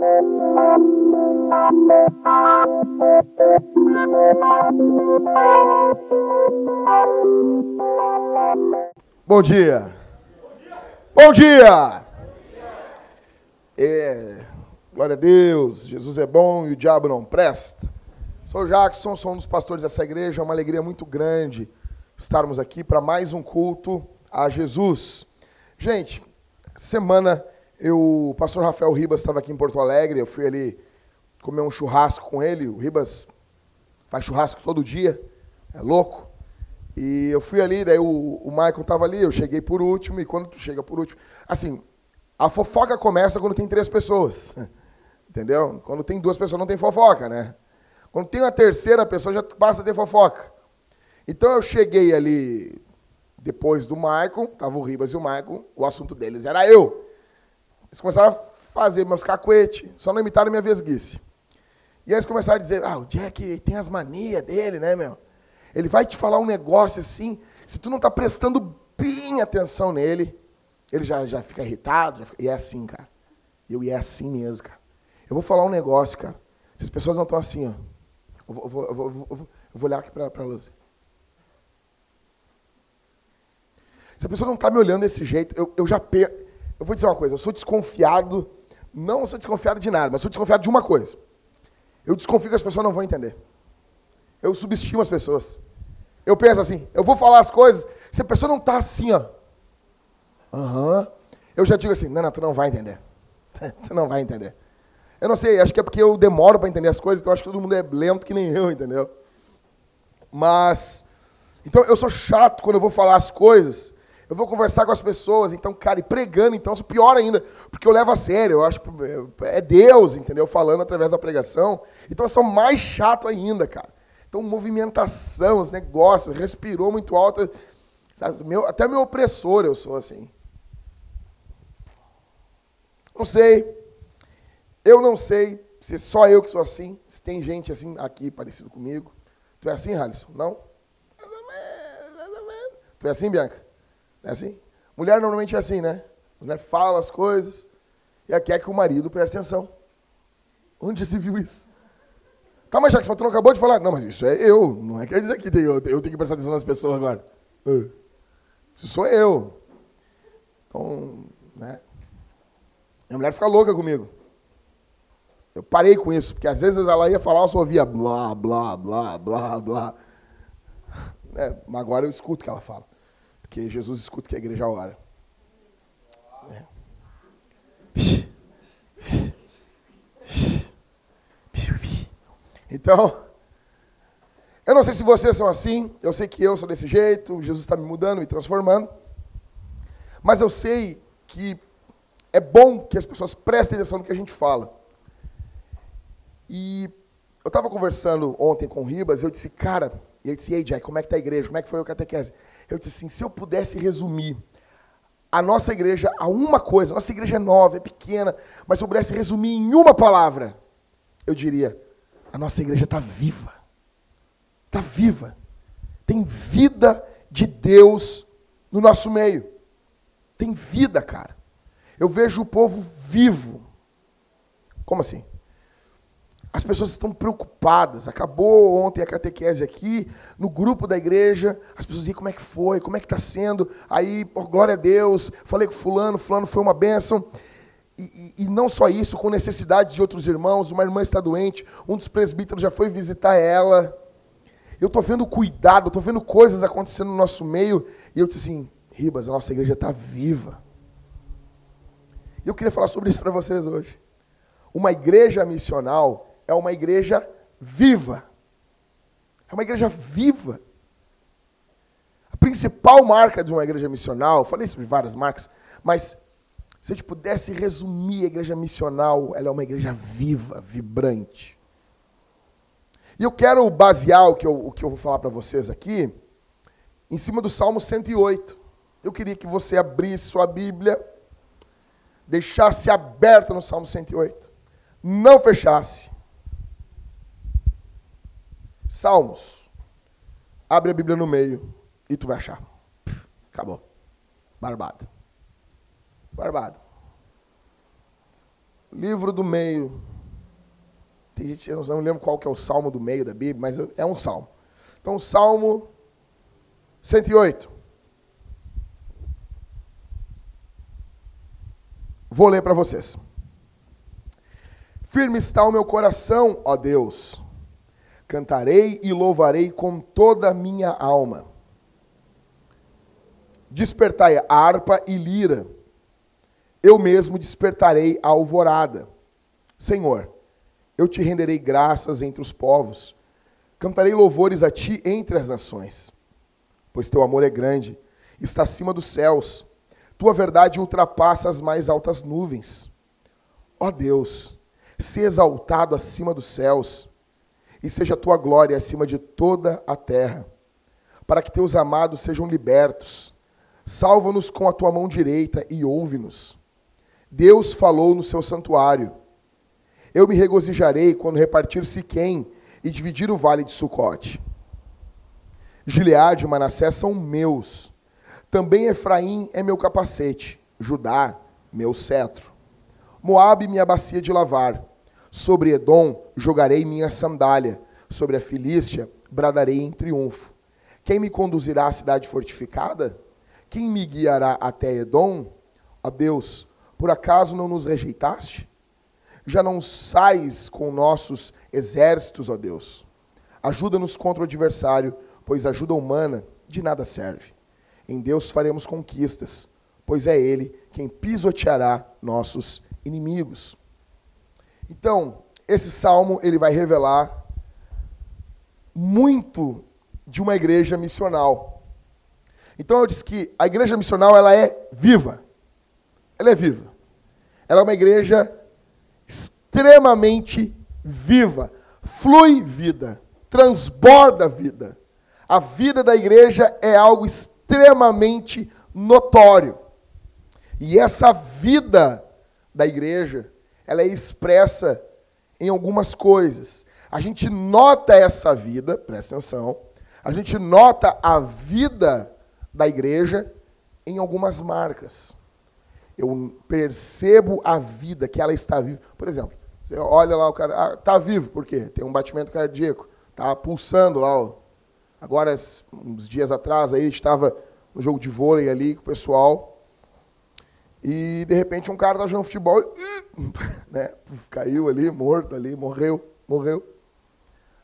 Bom dia. Bom dia. É, glória a Deus, Jesus é bom e o diabo não presta. Sou Jackson, sou um dos pastores dessa igreja, é uma alegria muito grande estarmos aqui para mais um culto a Jesus. Gente, semana eu, o pastor Rafael Ribas estava aqui em Porto Alegre, eu fui ali comer um churrasco com ele, o Ribas faz churrasco todo dia, é louco. E eu fui ali, daí o, o Michael estava ali, eu cheguei por último, e quando tu chega por último. Assim, a fofoca começa quando tem três pessoas. Entendeu? Quando tem duas pessoas não tem fofoca, né? Quando tem uma terceira pessoa já passa a ter fofoca. Então eu cheguei ali depois do Michael, tava o Ribas e o Michael, o assunto deles era eu. Eles começaram a fazer meus cacuetes, só não imitaram minha vesguice. E aí eles começaram a dizer, ah, o Jack tem as manias dele, né, meu? Ele vai te falar um negócio assim, se tu não está prestando bem atenção nele, ele já, já fica irritado, já fica... e é assim, cara. Eu, e é assim mesmo, cara. Eu vou falar um negócio, cara. Se as pessoas não estão assim, ó. Eu vou, eu vou, eu vou, eu vou olhar aqui para a luz. Se a pessoa não está me olhando desse jeito, eu, eu já... Pe... Eu vou dizer uma coisa, eu sou desconfiado, não sou desconfiado de nada, mas sou desconfiado de uma coisa. Eu desconfio que as pessoas não vão entender. Eu subestimo as pessoas. Eu penso assim, eu vou falar as coisas, se a pessoa não está assim, ó. Aham. Uhum, eu já digo assim, não, não, tu não vai entender. tu não vai entender. Eu não sei, acho que é porque eu demoro para entender as coisas, então acho que todo mundo é lento que nem eu, entendeu? Mas, então eu sou chato quando eu vou falar as coisas. Eu vou conversar com as pessoas, então, cara, e pregando, então, pior ainda, porque eu levo a sério, eu acho que é Deus, entendeu? Falando através da pregação. Então eu sou mais chato ainda, cara. Então, movimentação, os negócios, respirou muito alto. Sabe, meu, até meu opressor eu sou assim. Não sei. Eu não sei se só eu que sou assim, se tem gente assim aqui parecido comigo. Tu é assim, Halisson? Não? Tu é assim, Bianca? Não é assim? Mulher normalmente é assim, né? A mulher fala as coisas e quer que o marido preste atenção. Onde se viu isso? Calma, Jackson, mas tu não acabou de falar. Não, mas isso é eu. Não é quer dizer que eu, tenho que prestar atenção nas pessoas agora. Isso sou eu. Então, né? Minha mulher fica louca comigo. Eu parei com isso, porque às vezes ela ia falar, eu só ouvia blá, blá, blá, blá, blá. É, mas agora eu escuto o que ela fala. Porque Jesus escuta que a igreja ora. É. Então, eu não sei se vocês são assim, eu sei que eu sou desse jeito, Jesus está me mudando, me transformando, mas eu sei que é bom que as pessoas prestem atenção no que a gente fala. E eu estava conversando ontem com o Ribas, eu disse, cara, e ele disse, ei, Jack, como é que está a igreja? Como é que foi o catequese? Eu disse assim, se eu pudesse resumir a nossa igreja a uma coisa, a nossa igreja é nova, é pequena, mas se eu pudesse resumir em uma palavra, eu diria, a nossa igreja está viva. Está viva. Tem vida de Deus no nosso meio. Tem vida, cara. Eu vejo o povo vivo. Como assim? As pessoas estão preocupadas. Acabou ontem a catequese aqui, no grupo da igreja. As pessoas dizem como é que foi, como é que está sendo. Aí, glória a Deus, falei com fulano, fulano foi uma bênção. E, e, não só isso, com necessidades de outros irmãos. Uma irmã está doente, um dos presbíteros já foi visitar ela. Eu estou vendo cuidado, estou vendo coisas acontecendo no nosso meio. E eu disse assim: Ribas, a nossa igreja está viva. E eu queria falar sobre isso para vocês hoje. Uma igreja missional é uma igreja viva. É uma igreja viva. A principal marca de uma igreja missional, falei sobre várias marcas, mas se a gente pudesse resumir a igreja missional, ela é uma igreja viva, vibrante. E eu quero basear o que eu, o que eu vou falar para vocês aqui em cima do Salmo 108. Eu queria que você abrisse sua Bíblia, deixasse aberta no Salmo 108, não fechasse. Salmos. Abre a Bíblia no meio e tu vai achar. acabou. Barbado. Barbado. livro do meio. Tem gente, eu não lembro qual que é o salmo do meio da Bíblia, mas é um salmo. Então, Salmo 108. Vou ler para vocês. Firme está o meu coração, ó Deus. Cantarei e louvarei com toda a minha alma. Despertai harpa e lira. Eu mesmo despertarei a alvorada. Senhor, eu te renderei graças entre os povos. Cantarei louvores a ti entre as nações. Pois teu amor é grande, está acima dos céus. Tua verdade ultrapassa as mais altas nuvens. Ó Deus, se exaltado acima dos céus, e seja a tua glória acima de toda a terra, para que teus amados sejam libertos Salva-nos com a tua mão direita e ouve-nos. Deus falou no seu santuário. Eu me regozijarei quando repartir Siquém e dividir o vale de Sucote. Gileade e Manassés são meus. Também Efraim é meu capacete, Judá, meu cetro. Moabe, minha bacia de lavar. Sobre Edom jogarei minha sandália. Sobre a Filístia bradarei em triunfo. Quem me conduzirá à cidade fortificada? Quem me guiará até Edom? Ó Deus, por acaso não nos rejeitaste? Já não sais com nossos exércitos, ó Deus. Ajuda-nos contra o adversário, pois ajuda humana de nada serve. Em Deus faremos conquistas, pois é Ele quem pisoteará nossos inimigos. Então, esse salmo ele vai revelar muito de uma igreja missional. Então eu disse que a igreja missional ela é viva. Ela é viva. Ela é uma igreja extremamente viva. Flui vida, transborda vida. A vida da igreja é algo extremamente notório. E essa vida da igreja, ela é expressa em algumas coisas. A gente nota essa vida, presta atenção, a gente nota a vida da igreja em algumas marcas. Eu percebo a vida, que ela está viva. Por exemplo, você olha lá o cara, está ah, vivo, por quê? Tem um batimento cardíaco, está pulsando lá. Ó. Agora, uns dias atrás, aí, estava no jogo de vôlei ali com o pessoal, e de repente um cara está jogando futebol, né, caiu ali, morto ali, morreu, morreu.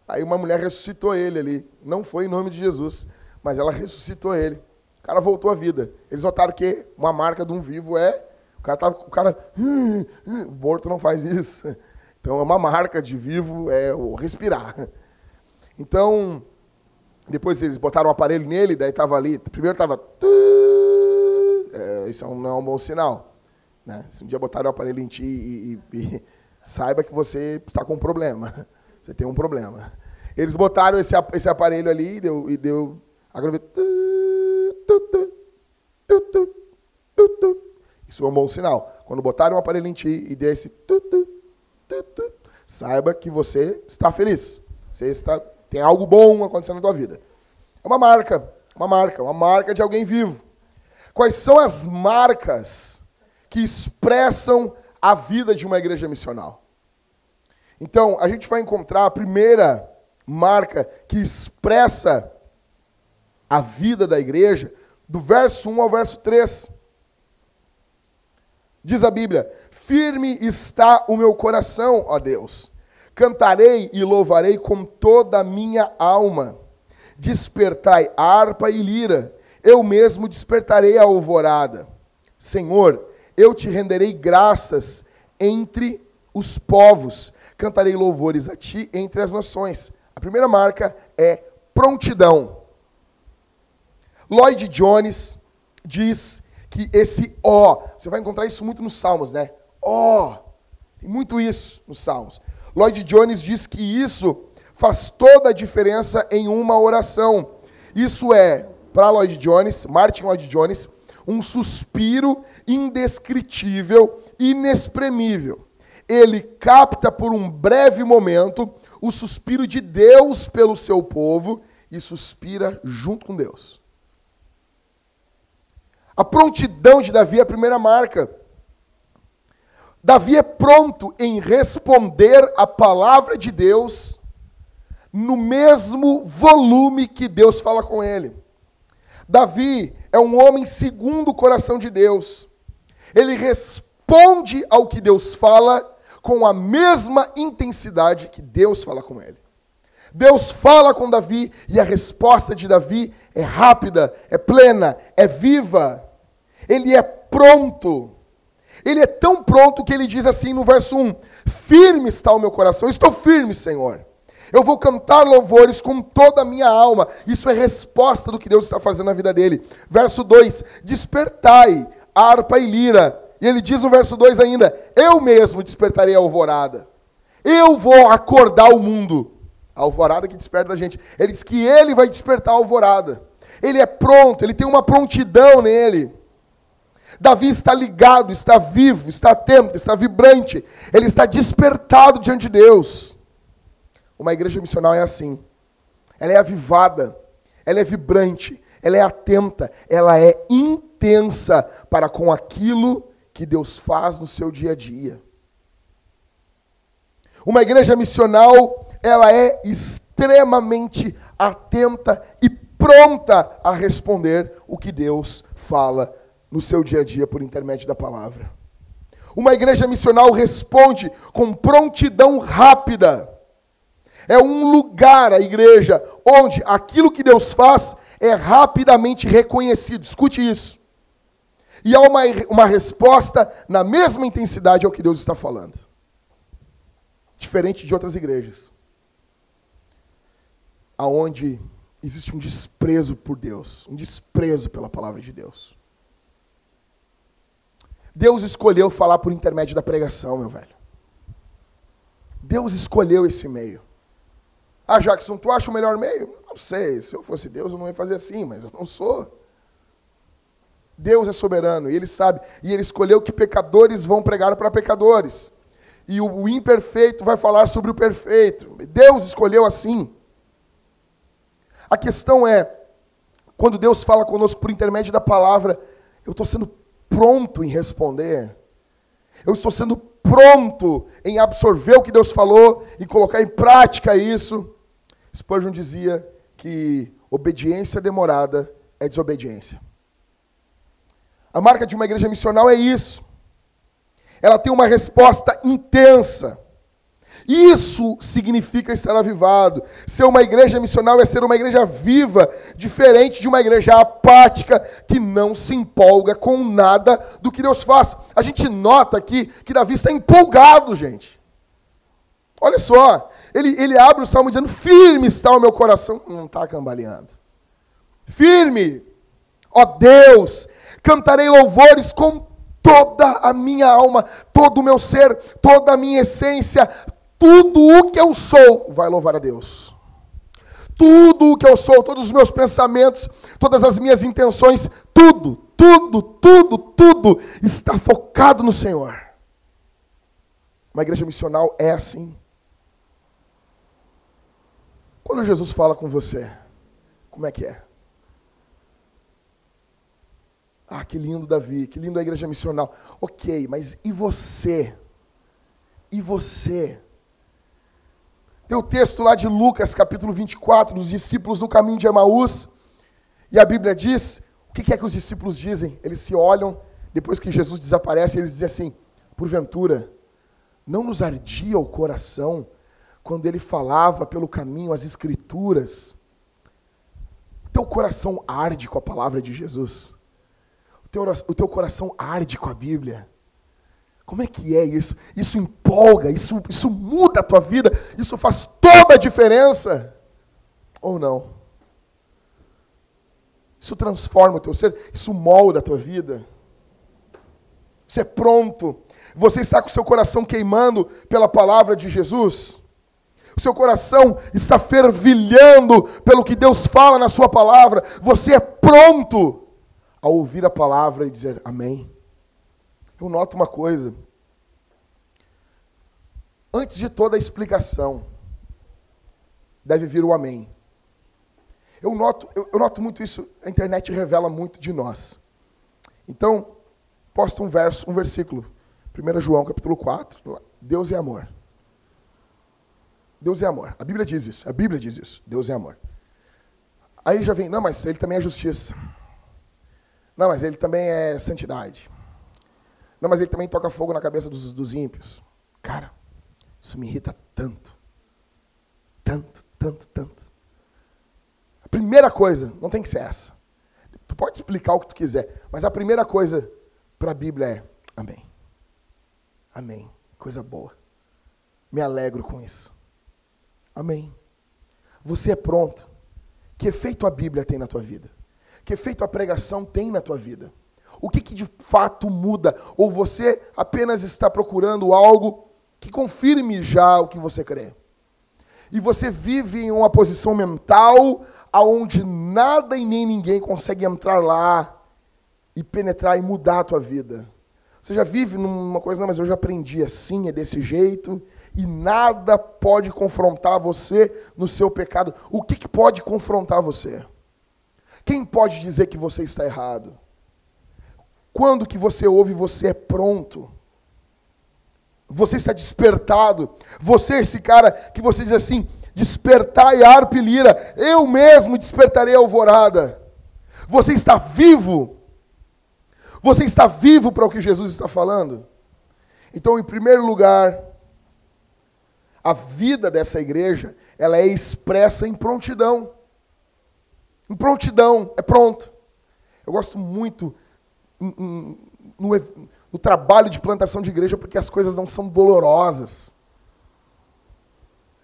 Aí uma mulher ressuscitou ele ali. Não foi em nome de Jesus, mas ela ressuscitou ele. O cara voltou à vida. Eles notaram que uma marca de um vivo é. O cara tava. O cara. O morto não faz isso. Então é uma marca de vivo, é o respirar. Então, depois eles botaram um aparelho nele, daí estava ali. Primeiro estava. É, isso não é um bom sinal. Né? Se um dia botaram o aparelho em ti e, e, e saiba que você está com um problema. Você tem um problema. Eles botaram esse, esse aparelho ali e deu. E deu isso é um bom sinal. Quando botarem um aparelho em ti e der esse saiba que você está feliz. Você está, tem algo bom acontecendo na tua vida. É uma marca, uma marca, uma marca de alguém vivo. Quais são as marcas que expressam a vida de uma igreja missional? Então, a gente vai encontrar a primeira marca que expressa a vida da igreja do verso 1 ao verso 3. Diz a Bíblia: Firme está o meu coração, ó Deus. Cantarei e louvarei com toda a minha alma. Despertai harpa e lira, eu mesmo despertarei a alvorada. Senhor, eu te renderei graças entre os povos, cantarei louvores a ti entre as nações. A primeira marca é prontidão. Lloyd Jones diz que esse ó, você vai encontrar isso muito nos Salmos, né? Ó, tem muito isso nos Salmos. Lloyd Jones diz que isso faz toda a diferença em uma oração. Isso é, para Lloyd Jones, Martin Lloyd Jones, um suspiro indescritível, inexprimível. Ele capta por um breve momento o suspiro de Deus pelo seu povo e suspira junto com Deus. A prontidão de Davi é a primeira marca. Davi é pronto em responder a palavra de Deus no mesmo volume que Deus fala com ele. Davi é um homem segundo o coração de Deus. Ele responde ao que Deus fala com a mesma intensidade que Deus fala com ele. Deus fala com Davi e a resposta de Davi é rápida, é plena, é viva. Ele é pronto. Ele é tão pronto que ele diz assim no verso 1: Firme está o meu coração, estou firme, Senhor. Eu vou cantar louvores com toda a minha alma. Isso é resposta do que Deus está fazendo na vida dele. Verso 2: Despertai, harpa e lira. E ele diz no verso 2 ainda: Eu mesmo despertarei a alvorada. Eu vou acordar o mundo. A alvorada que desperta a gente. Ele diz que ele vai despertar a alvorada. Ele é pronto, ele tem uma prontidão nele. Davi está ligado, está vivo, está atento, está vibrante. Ele está despertado diante de Deus. Uma igreja missional é assim. Ela é avivada, ela é vibrante, ela é atenta, ela é intensa para com aquilo que Deus faz no seu dia a dia. Uma igreja missional, ela é extremamente atenta e pronta a responder o que Deus fala no seu dia a dia por intermédio da palavra. Uma igreja missional responde com prontidão rápida. É um lugar, a igreja, onde aquilo que Deus faz é rapidamente reconhecido. Escute isso. E há uma, uma resposta na mesma intensidade ao que Deus está falando. Diferente de outras igrejas. Aonde existe um desprezo por Deus, um desprezo pela palavra de Deus. Deus escolheu falar por intermédio da pregação, meu velho. Deus escolheu esse meio. Ah, Jackson, tu acha o melhor meio? Não sei. Se eu fosse Deus, eu não ia fazer assim, mas eu não sou. Deus é soberano e ele sabe. E ele escolheu que pecadores vão pregar para pecadores. E o imperfeito vai falar sobre o perfeito. Deus escolheu assim. A questão é, quando Deus fala conosco por intermédio da palavra, eu estou sendo pronto em responder. Eu estou sendo pronto em absorver o que Deus falou e colocar em prática isso. Spurgeon dizia que obediência demorada é desobediência. A marca de uma igreja missional é isso. Ela tem uma resposta intensa. Isso significa estar avivado. Ser uma igreja missional é ser uma igreja viva, diferente de uma igreja apática que não se empolga com nada do que Deus faz. A gente nota aqui que Davi está empolgado, gente. Olha só, ele, ele abre o salmo dizendo: Firme está o meu coração. Não está cambaleando. Firme, ó Deus, cantarei louvores com toda a minha alma, todo o meu ser, toda a minha essência, tudo o que eu sou vai louvar a Deus. Tudo o que eu sou, todos os meus pensamentos, todas as minhas intenções, tudo, tudo, tudo, tudo está focado no Senhor. Uma igreja missional é assim. Quando Jesus fala com você, como é que é? Ah, que lindo Davi, que lindo a igreja missional. Ok, mas e você? E você? Tem o texto lá de Lucas, capítulo 24, dos discípulos no caminho de Emaús. E a Bíblia diz: o que é que os discípulos dizem? Eles se olham, depois que Jesus desaparece, eles dizem assim: porventura, não nos ardia o coração quando ele falava pelo caminho as Escrituras? Teu coração arde com a palavra de Jesus? O teu, o teu coração arde com a Bíblia? Como é que é isso? Isso empolga, isso, isso muda a tua vida, isso faz toda a diferença? Ou não? Isso transforma o teu ser, isso molda a tua vida. Você é pronto. Você está com o seu coração queimando pela palavra de Jesus? O seu coração está fervilhando pelo que Deus fala na sua palavra? Você é pronto a ouvir a palavra e dizer amém? eu noto uma coisa. Antes de toda a explicação, deve vir o amém. Eu noto, eu, eu noto muito isso, a internet revela muito de nós. Então, posta um verso, um versículo. 1 João capítulo 4. Deus é amor. Deus é amor. A Bíblia diz isso. A Bíblia diz isso. Deus é amor. Aí já vem, não, mas ele também é justiça. Não, mas ele também é santidade. Não, mas ele também toca fogo na cabeça dos, dos ímpios. Cara, isso me irrita tanto. Tanto, tanto, tanto. A primeira coisa, não tem que ser essa. Tu pode explicar o que tu quiser, mas a primeira coisa para a Bíblia é amém. Amém. Coisa boa. Me alegro com isso. Amém. Você é pronto. Que efeito a Bíblia tem na tua vida? Que efeito a pregação tem na tua vida? O que, que de fato muda? Ou você apenas está procurando algo que confirme já o que você crê? E você vive em uma posição mental aonde nada e nem ninguém consegue entrar lá e penetrar e mudar a tua vida. Você já vive numa coisa, não, mas eu já aprendi assim, é desse jeito, e nada pode confrontar você no seu pecado. O que, que pode confrontar você? Quem pode dizer que você está errado? Quando que você ouve, você é pronto. Você está despertado. Você é esse cara que você diz assim: despertai harpa e lira, eu mesmo despertarei a alvorada. Você está vivo. Você está vivo para o que Jesus está falando? Então, em primeiro lugar, a vida dessa igreja, ela é expressa em prontidão. Em prontidão, é pronto. Eu gosto muito no, no trabalho de plantação de igreja porque as coisas não são dolorosas.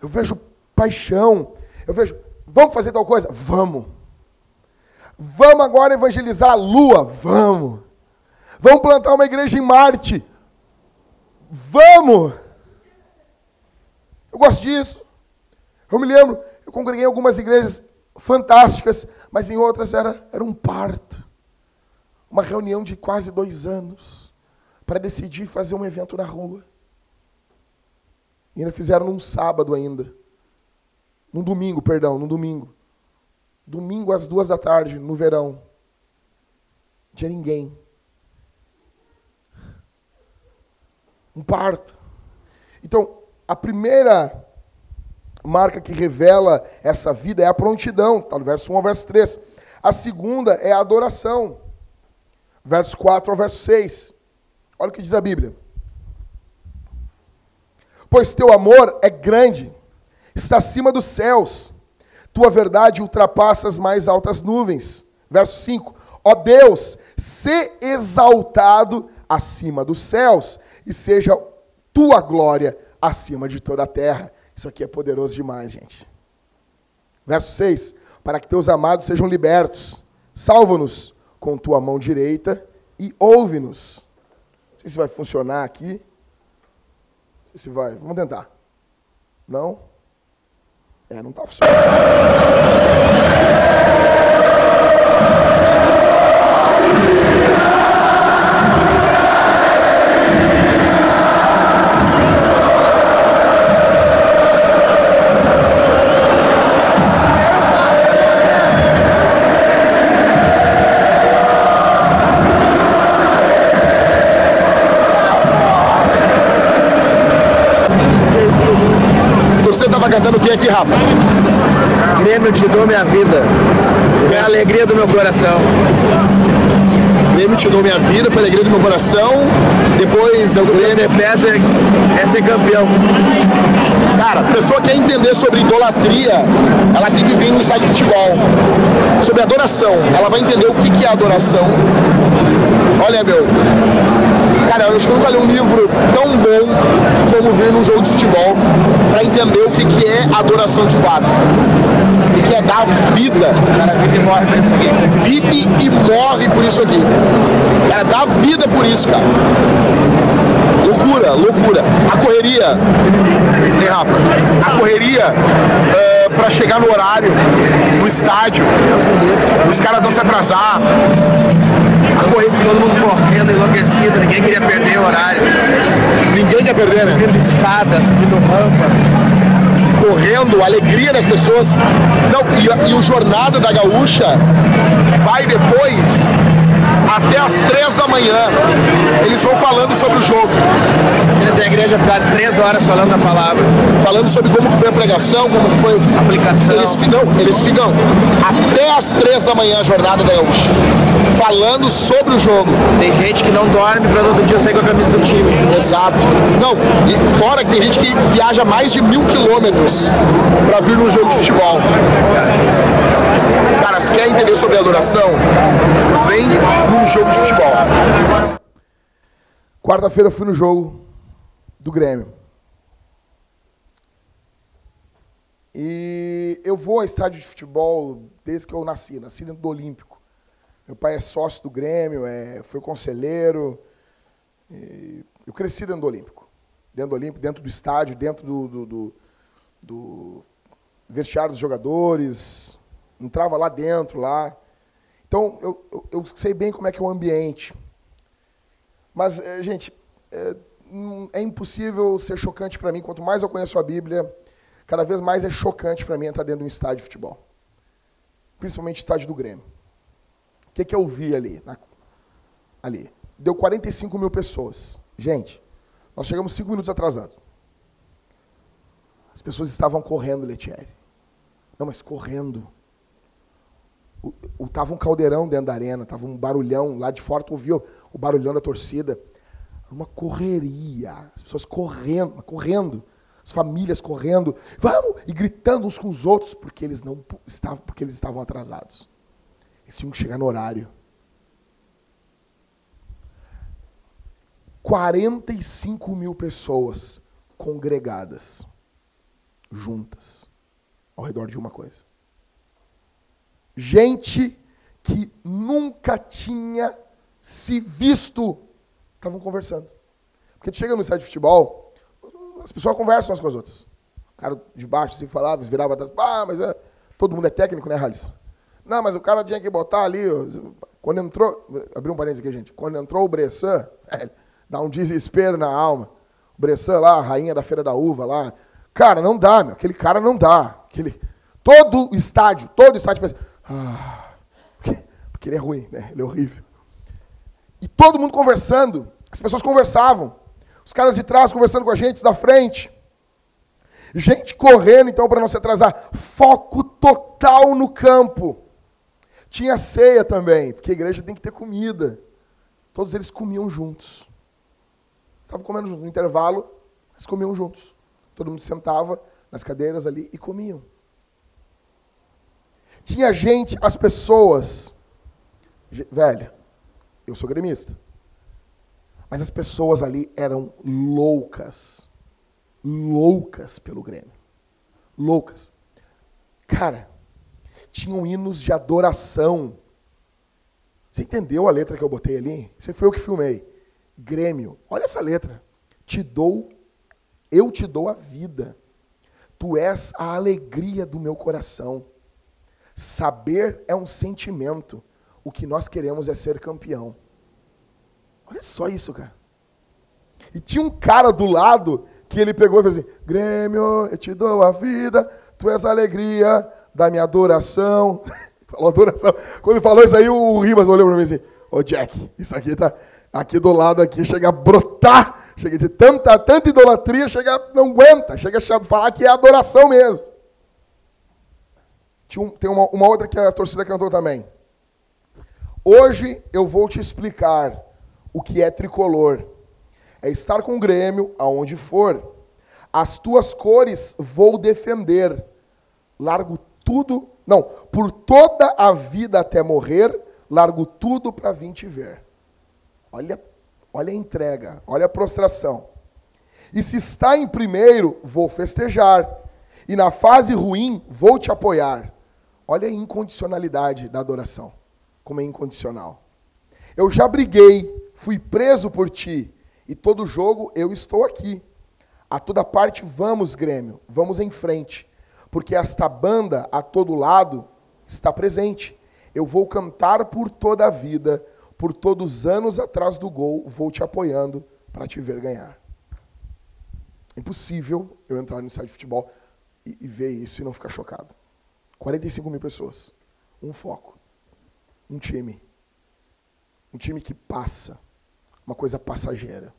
Eu vejo paixão. Eu vejo, vamos fazer tal coisa? Vamos. Vamos agora evangelizar a lua? Vamos. Vamos plantar uma igreja em Marte? Vamos. Eu gosto disso. Eu me lembro, eu congreguei em algumas igrejas fantásticas, mas em outras era, era um parto. Uma reunião de quase dois anos para decidir fazer um evento na rua. E ainda fizeram num sábado ainda. Num domingo, perdão, num domingo. Domingo às duas da tarde, no verão. Não tinha ninguém. Um parto. Então, a primeira marca que revela essa vida é a prontidão, tá no verso 1 ao verso 3. A segunda é a adoração. Verso 4 ao verso 6. Olha o que diz a Bíblia. Pois teu amor é grande está acima dos céus. Tua verdade ultrapassa as mais altas nuvens. Verso 5. Ó Deus, se exaltado acima dos céus e seja tua glória acima de toda a terra. Isso aqui é poderoso demais, gente. Verso 6. Para que teus amados sejam libertos, salva-nos com tua mão direita e ouve-nos. Não sei se vai funcionar aqui. Não sei se vai. Vamos tentar. Não? É, não está funcionando. Rafa? Grêmio te dou minha vida. É a alegria do meu coração. Grêmio te dou minha vida, foi a alegria do meu coração. Depois o Grêmio é, é ser campeão. Cara, a pessoa quer entender sobre idolatria, ela tem que vir no site de futebol. Sobre adoração, ela vai entender o que é adoração. Olha, meu, Cara, eu acho que eu nunca li um livro tão bom como ver num jogo de futebol para entender o que, que é adoração de fato. O que, que é dar vida. Cara, vive e morre por isso aqui. Vive e morre por isso aqui. Cara, dá vida por isso, cara. Loucura, loucura. A correria. Hein, Rafa? A correria. Uh, para chegar no horário, no estádio, os caras não se atrasar, a corrida, todo mundo correndo, enlouquecido, ninguém queria perder o horário. Ninguém quer perder, né? Subindo escada, subindo rampa. Correndo, a alegria das pessoas. Não, e, e o Jornada da Gaúcha vai depois até as três da manhã. Eles vão falando sobre o jogo. Eles a igreja ficasse três horas falando da palavra. Falando sobre como foi a pregação, como foi a aplicação. Eles ficam, eles ficam até as três da manhã a jornada da Gaúcha. Falando sobre o jogo. Tem gente que não dorme para outro dia sair com a camisa do time. Exato. Não, e fora que tem gente que viaja mais de mil quilômetros para vir num jogo de futebol. Cara, quer entender sobre adoração, vem num jogo de futebol. Quarta-feira fui no jogo do Grêmio. E eu vou ao estádio de futebol desde que eu nasci, nasci dentro do Olímpico. Meu pai é sócio do Grêmio, é, foi conselheiro. eu cresci dentro do Olímpico. Dentro do Olímpico, dentro do estádio, dentro do, do, do, do vestiário dos jogadores. Entrava lá dentro, lá. Então, eu, eu, eu, sei bem como é que é o ambiente. Mas, é, gente, é, é impossível ser chocante para mim. Quanto mais eu conheço a Bíblia, cada vez mais é chocante para mim entrar dentro de um estádio de futebol. Principalmente estádio do Grêmio. O que, que eu vi ali? Na, ali. Deu 45 mil pessoas. Gente, nós chegamos cinco minutos atrasados. As pessoas estavam correndo, Letieri. Não, mas correndo. O, o, tava um caldeirão dentro da arena, tava um barulhão lá de fora, tu ouvia o barulhão da torcida. Uma correria. As pessoas correndo, correndo as famílias correndo, vamos, e gritando uns com os outros, porque eles não estavam, porque eles estavam atrasados. Eles tinham que chegar no horário. 45 mil pessoas congregadas, juntas, ao redor de uma coisa. Gente que nunca tinha se visto, estavam conversando. Porque tu chega no estádio de futebol, as pessoas conversam umas com as outras. O cara de baixo se falava, virava atrás. Ah, mas é, todo mundo é técnico, né, Ralisson? Não, mas o cara tinha que botar ali. Quando entrou. Abriu um parênteses aqui, gente. Quando entrou o Bressan, dá um desespero na alma. O Bressan lá, a rainha da Feira da Uva lá. Cara, não dá, meu. Aquele cara não dá. Aquele, todo estádio, todo estádio faz. Ah, porque, porque ele é ruim, né? Ele é horrível. E todo mundo conversando. As pessoas conversavam. Os caras de trás conversando com a gente, da frente. Gente correndo, então, para não se atrasar. Foco total no campo. Tinha ceia também, porque a igreja tem que ter comida. Todos eles comiam juntos. Estavam comendo juntos. No intervalo, eles comiam juntos. Todo mundo sentava nas cadeiras ali e comiam. Tinha gente, as pessoas. Velho, eu sou gremista. Mas as pessoas ali eram loucas. Loucas pelo Grêmio. Loucas. Cara, tinham hinos de adoração. Você entendeu a letra que eu botei ali? Você foi eu que filmei. Grêmio. Olha essa letra. Te dou, eu te dou a vida. Tu és a alegria do meu coração. Saber é um sentimento. O que nós queremos é ser campeão. Olha só isso, cara. E tinha um cara do lado que ele pegou e fez assim: Grêmio, eu te dou a vida, tu és a alegria da minha adoração. falou adoração. Quando ele falou isso aí, o Ribas olhou para mim assim: Ô Jack, isso aqui tá aqui do lado aqui, chega a brotar, chega de tanta, tanta idolatria, chega, não aguenta, chega a falar que é adoração mesmo. Um, tem uma, uma outra que a torcida cantou também. Hoje eu vou te explicar o que é tricolor. É estar com o Grêmio aonde for. As tuas cores vou defender. Largo tudo, não, por toda a vida até morrer, largo tudo para vir te ver. Olha, olha a entrega, olha a prostração. E se está em primeiro, vou festejar. E na fase ruim, vou te apoiar. Olha a incondicionalidade da adoração, como é incondicional. Eu já briguei, Fui preso por ti, e todo jogo eu estou aqui. A toda parte vamos, Grêmio, vamos em frente, porque esta banda a todo lado está presente. Eu vou cantar por toda a vida, por todos os anos atrás do gol, vou te apoiando para te ver ganhar. Impossível eu entrar no estádio de futebol e, e ver isso e não ficar chocado. 45 mil pessoas, um foco, um time Um time que passa, uma coisa passageira.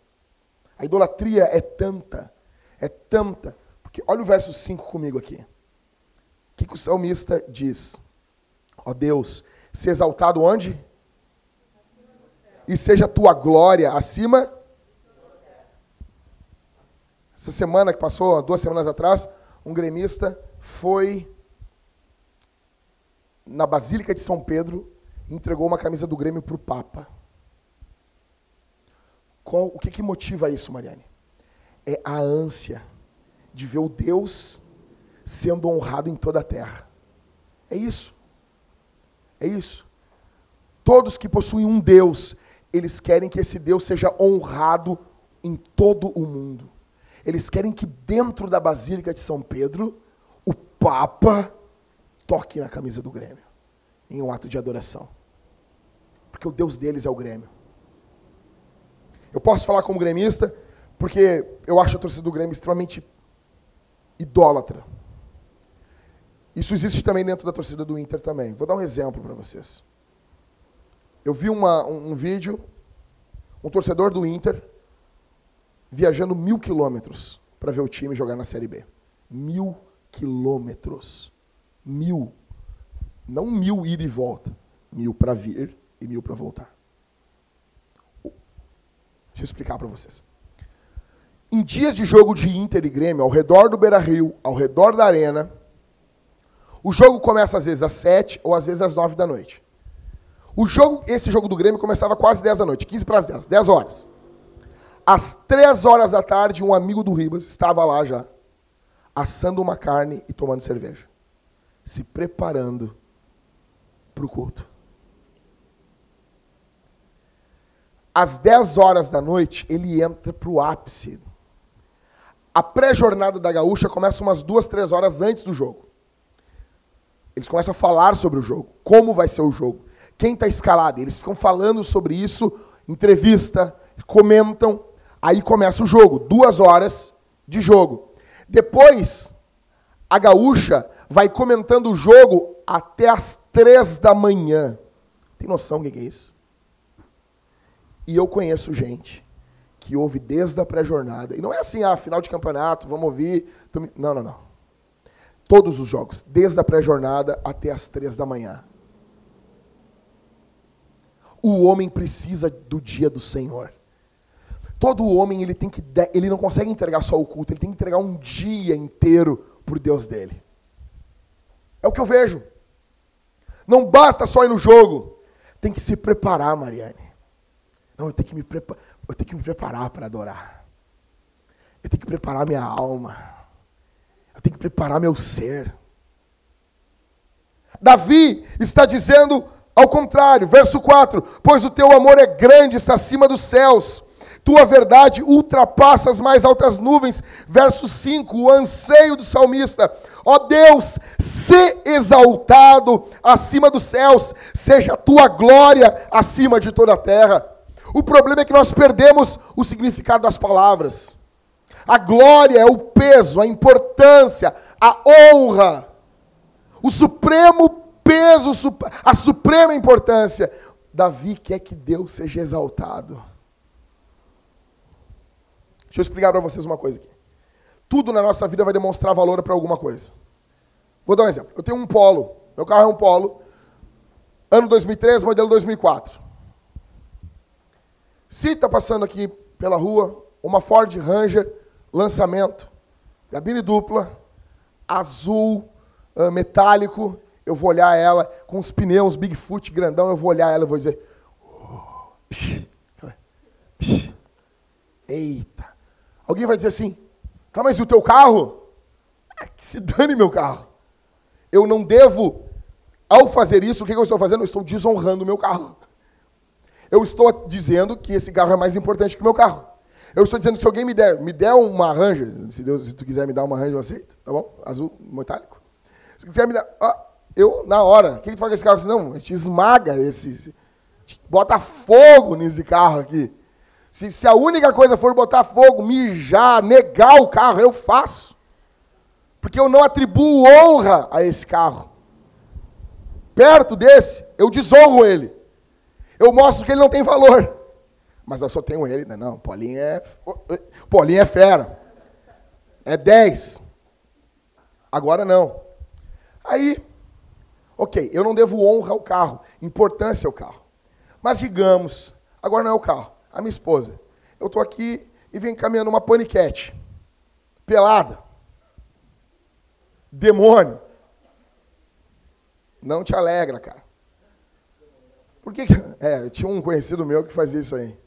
A idolatria é tanta, é tanta, porque olha o verso 5 comigo aqui. O que, que o salmista diz? Ó oh Deus, se exaltado onde? E seja tua glória acima. Essa semana que passou, duas semanas atrás, um gremista foi na Basílica de São Pedro entregou uma camisa do Grêmio para o Papa. Qual, o que, que motiva isso, Mariane? É a ânsia de ver o Deus sendo honrado em toda a terra. É isso. É isso. Todos que possuem um Deus, eles querem que esse Deus seja honrado em todo o mundo. Eles querem que dentro da Basílica de São Pedro, o Papa toque na camisa do Grêmio, em um ato de adoração. Porque o Deus deles é o Grêmio. Eu posso falar como gremista, porque eu acho a torcida do Grêmio extremamente idólatra. Isso existe também dentro da torcida do Inter também. Vou dar um exemplo para vocês. Eu vi uma, um, um, vídeo, um torcedor do Inter viajando mil quilômetros para ver o time jogar na Série B. Mil quilômetros. Mil. Não mil ir e volta. Mil para vir e mil para voltar. Deixa eu explicar para vocês. Em dias de jogo de Inter e Grêmio, ao redor do Beira Rio, ao redor da arena, o jogo começa às vezes às 7 ou às vezes às 9 da noite. O jogo, esse jogo do Grêmio começava quase 10 da noite, 15 para as 10, 10 horas. Às 3 horas da tarde, um amigo do Ribas estava lá já, assando uma carne e tomando cerveja, se preparando para o culto. Às 10 horas da noite, ele entra para o ápice. A pré-jornada da gaúcha começa umas duas, três horas antes do jogo. Eles começam a falar sobre o jogo, como vai ser o jogo, quem está escalado. Eles ficam falando sobre isso, entrevista, comentam. Aí começa o jogo, duas horas de jogo. Depois, a gaúcha vai comentando o jogo até as três da manhã. Tem noção do que é isso? E eu conheço gente que ouve desde a pré-jornada. E não é assim, ah, final de campeonato, vamos ouvir. Não, não, não. Todos os jogos, desde a pré-jornada até as três da manhã. O homem precisa do dia do Senhor. Todo homem ele tem que ele não consegue entregar só o culto, ele tem que entregar um dia inteiro por Deus dele. É o que eu vejo. Não basta só ir no jogo, tem que se preparar, Mariane. Não, eu tenho que me, prepa eu tenho que me preparar para adorar. Eu tenho que preparar minha alma. Eu tenho que preparar meu ser. Davi está dizendo ao contrário, verso 4: Pois o teu amor é grande, está acima dos céus. Tua verdade ultrapassa as mais altas nuvens. Verso 5, o anseio do salmista. Ó Deus, se exaltado acima dos céus, seja a tua glória acima de toda a terra. O problema é que nós perdemos o significado das palavras. A glória é o peso, a importância, a honra, o supremo peso, a suprema importância. Davi quer que Deus seja exaltado. Deixa eu explicar para vocês uma coisa aqui. Tudo na nossa vida vai demonstrar valor para alguma coisa. Vou dar um exemplo. Eu tenho um Polo. Meu carro é um Polo. Ano 2003, modelo 2004. Se está passando aqui pela rua uma Ford Ranger lançamento, cabine dupla, azul, uh, metálico, eu vou olhar ela com os pneus Bigfoot grandão, eu vou olhar ela e vou dizer: oh, psh, psh, Eita. Alguém vai dizer assim: Tá, mas o teu carro? Ah, que se dane meu carro. Eu não devo, ao fazer isso, o que eu estou fazendo? Eu estou desonrando o meu carro eu estou dizendo que esse carro é mais importante que o meu carro. Eu estou dizendo que se alguém me der, me der uma Ranger, se Deus, se tu quiser me dar uma Ranger, eu aceito, tá bom? Azul metálico. Se quiser me dar, ah, eu na hora, o que, que tu faz com esse carro? Assim, não, a gente esmaga esse, bota fogo nesse carro aqui. Se, se a única coisa for botar fogo, mijar, negar o carro, eu faço. Porque eu não atribuo honra a esse carro. Perto desse, eu desonro ele. Eu mostro que ele não tem valor. Mas eu só tenho ele. Não, não Paulinho é. Paulinho é fera. É 10. Agora não. Aí, ok, eu não devo honra ao carro, importância ao carro. Mas digamos, agora não é o carro, a minha esposa. Eu estou aqui e vem caminhando uma paniquete. Pelada. Demônio. Não te alegra, cara. Por que, que. É, tinha um conhecido meu que fazia isso aí.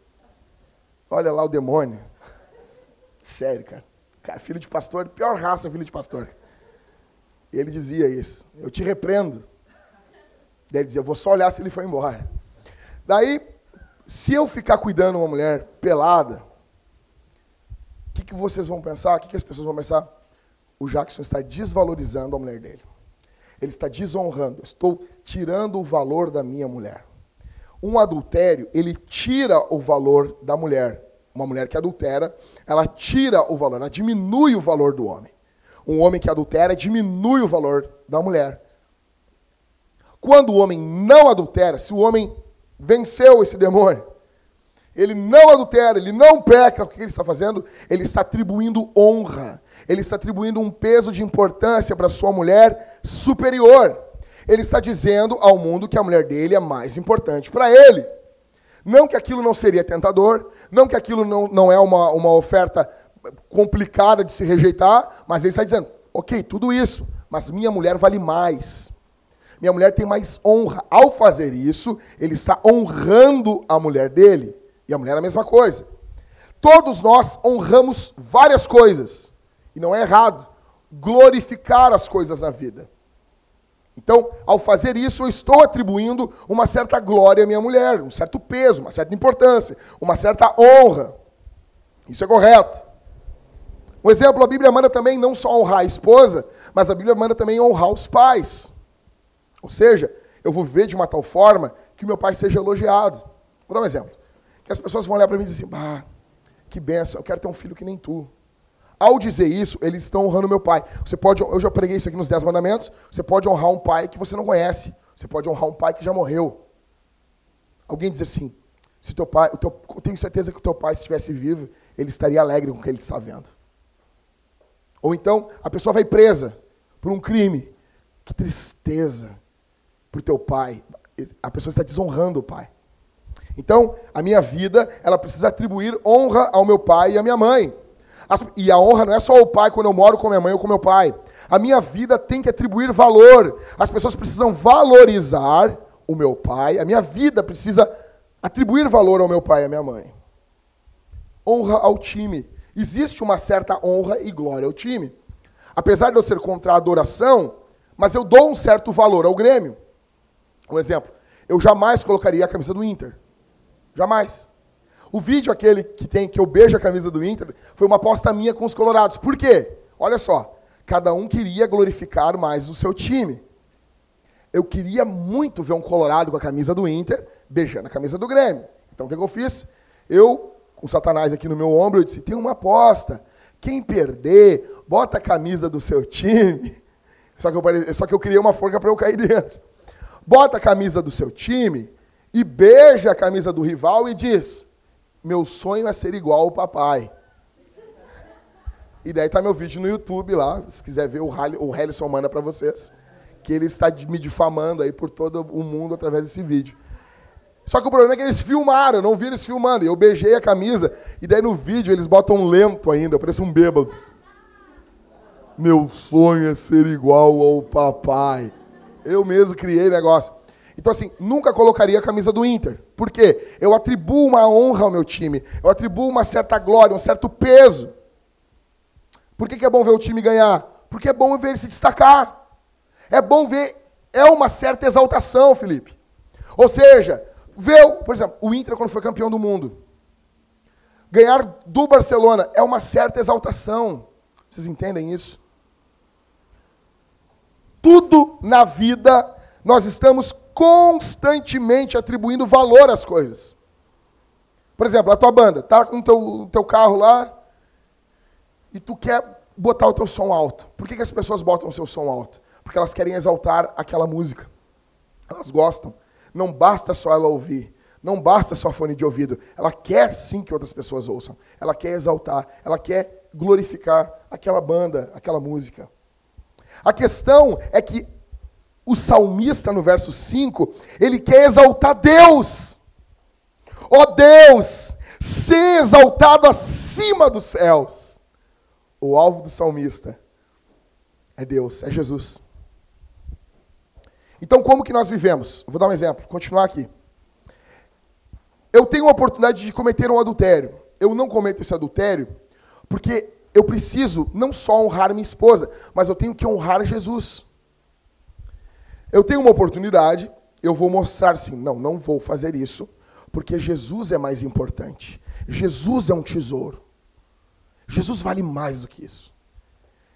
Olha lá o demônio. Sério, cara. Cara, filho de pastor, pior raça filho de pastor. Ele dizia isso. Eu te repreendo. Daí ele dizia, eu vou só olhar se ele foi embora. Daí, se eu ficar cuidando uma mulher pelada, o que, que vocês vão pensar? O que, que as pessoas vão pensar? O Jackson está desvalorizando a mulher dele. Ele está desonrando. estou tirando o valor da minha mulher. Um adultério, ele tira o valor da mulher. Uma mulher que adultera, ela tira o valor, ela diminui o valor do homem. Um homem que adultera diminui o valor da mulher. Quando o homem não adultera, se o homem venceu esse demônio, ele não adultera, ele não peca, o que ele está fazendo? Ele está atribuindo honra, ele está atribuindo um peso de importância para sua mulher superior. Ele está dizendo ao mundo que a mulher dele é mais importante para ele. Não que aquilo não seria tentador, não que aquilo não, não é uma, uma oferta complicada de se rejeitar, mas ele está dizendo, ok, tudo isso, mas minha mulher vale mais. Minha mulher tem mais honra. Ao fazer isso, ele está honrando a mulher dele. E a mulher é a mesma coisa. Todos nós honramos várias coisas. E não é errado glorificar as coisas na vida. Então, ao fazer isso, eu estou atribuindo uma certa glória à minha mulher, um certo peso, uma certa importância, uma certa honra. Isso é correto. Um exemplo, a Bíblia manda também não só honrar a esposa, mas a Bíblia manda também honrar os pais. Ou seja, eu vou viver de uma tal forma que o meu pai seja elogiado. Vou dar um exemplo. Que as pessoas vão olhar para mim e dizer assim, ah, que benção, eu quero ter um filho que nem tu. Ao dizer isso, eles estão honrando meu pai. Você pode, eu já preguei isso aqui nos Dez Mandamentos. Você pode honrar um pai que você não conhece. Você pode honrar um pai que já morreu. Alguém diz assim: se teu pai, eu tenho certeza que o teu pai, se estivesse vivo, ele estaria alegre com o que ele está vendo. Ou então, a pessoa vai presa por um crime. Que tristeza para o teu pai. A pessoa está desonrando o pai. Então, a minha vida, ela precisa atribuir honra ao meu pai e à minha mãe. As, e a honra não é só o pai quando eu moro com minha mãe ou com meu pai. A minha vida tem que atribuir valor. As pessoas precisam valorizar o meu pai. A minha vida precisa atribuir valor ao meu pai e à minha mãe. Honra ao time. Existe uma certa honra e glória ao time. Apesar de eu ser contra a adoração, mas eu dou um certo valor ao Grêmio. Um exemplo, eu jamais colocaria a camisa do Inter. Jamais. O vídeo aquele que tem que eu beijo a camisa do Inter foi uma aposta minha com os colorados. Por quê? Olha só, cada um queria glorificar mais o seu time. Eu queria muito ver um colorado com a camisa do Inter beijando a camisa do Grêmio. Então o que eu fiz? Eu, com Satanás aqui no meu ombro, eu disse: tem uma aposta. Quem perder, bota a camisa do seu time. Só que eu, só que eu queria uma forca para eu cair dentro. Bota a camisa do seu time e beija a camisa do rival e diz: meu sonho é ser igual ao papai. E daí tá meu vídeo no YouTube lá, se quiser ver o, Hall o manda para vocês, que ele está me difamando aí por todo o mundo através desse vídeo. Só que o problema é que eles filmaram, eu não vi eles filmando. Eu beijei a camisa, e daí no vídeo eles botam lento ainda, eu pareço um bêbado. Meu sonho é ser igual ao papai. Eu mesmo criei negócio. Então, assim, nunca colocaria a camisa do Inter. Por quê? Eu atribuo uma honra ao meu time. Eu atribuo uma certa glória, um certo peso. Por que, que é bom ver o time ganhar? Porque é bom ver ele se destacar. É bom ver. É uma certa exaltação, Felipe. Ou seja, ver, por exemplo, o Inter quando foi campeão do mundo. Ganhar do Barcelona é uma certa exaltação. Vocês entendem isso? Tudo na vida nós estamos constantemente atribuindo valor às coisas. Por exemplo, a tua banda está com o teu, teu carro lá e tu quer botar o teu som alto. Por que, que as pessoas botam o seu som alto? Porque elas querem exaltar aquela música. Elas gostam. Não basta só ela ouvir. não basta só fone de ouvido. Ela quer sim que outras pessoas ouçam. Ela quer exaltar, ela quer glorificar aquela banda, aquela música. A questão é que o salmista, no verso 5, ele quer exaltar Deus. Ó oh Deus, ser exaltado acima dos céus. O alvo do salmista é Deus, é Jesus. Então, como que nós vivemos? Vou dar um exemplo, continuar aqui. Eu tenho a oportunidade de cometer um adultério. Eu não cometo esse adultério porque eu preciso não só honrar minha esposa, mas eu tenho que honrar Jesus. Eu tenho uma oportunidade, eu vou mostrar sim, não, não vou fazer isso, porque Jesus é mais importante. Jesus é um tesouro. Jesus vale mais do que isso.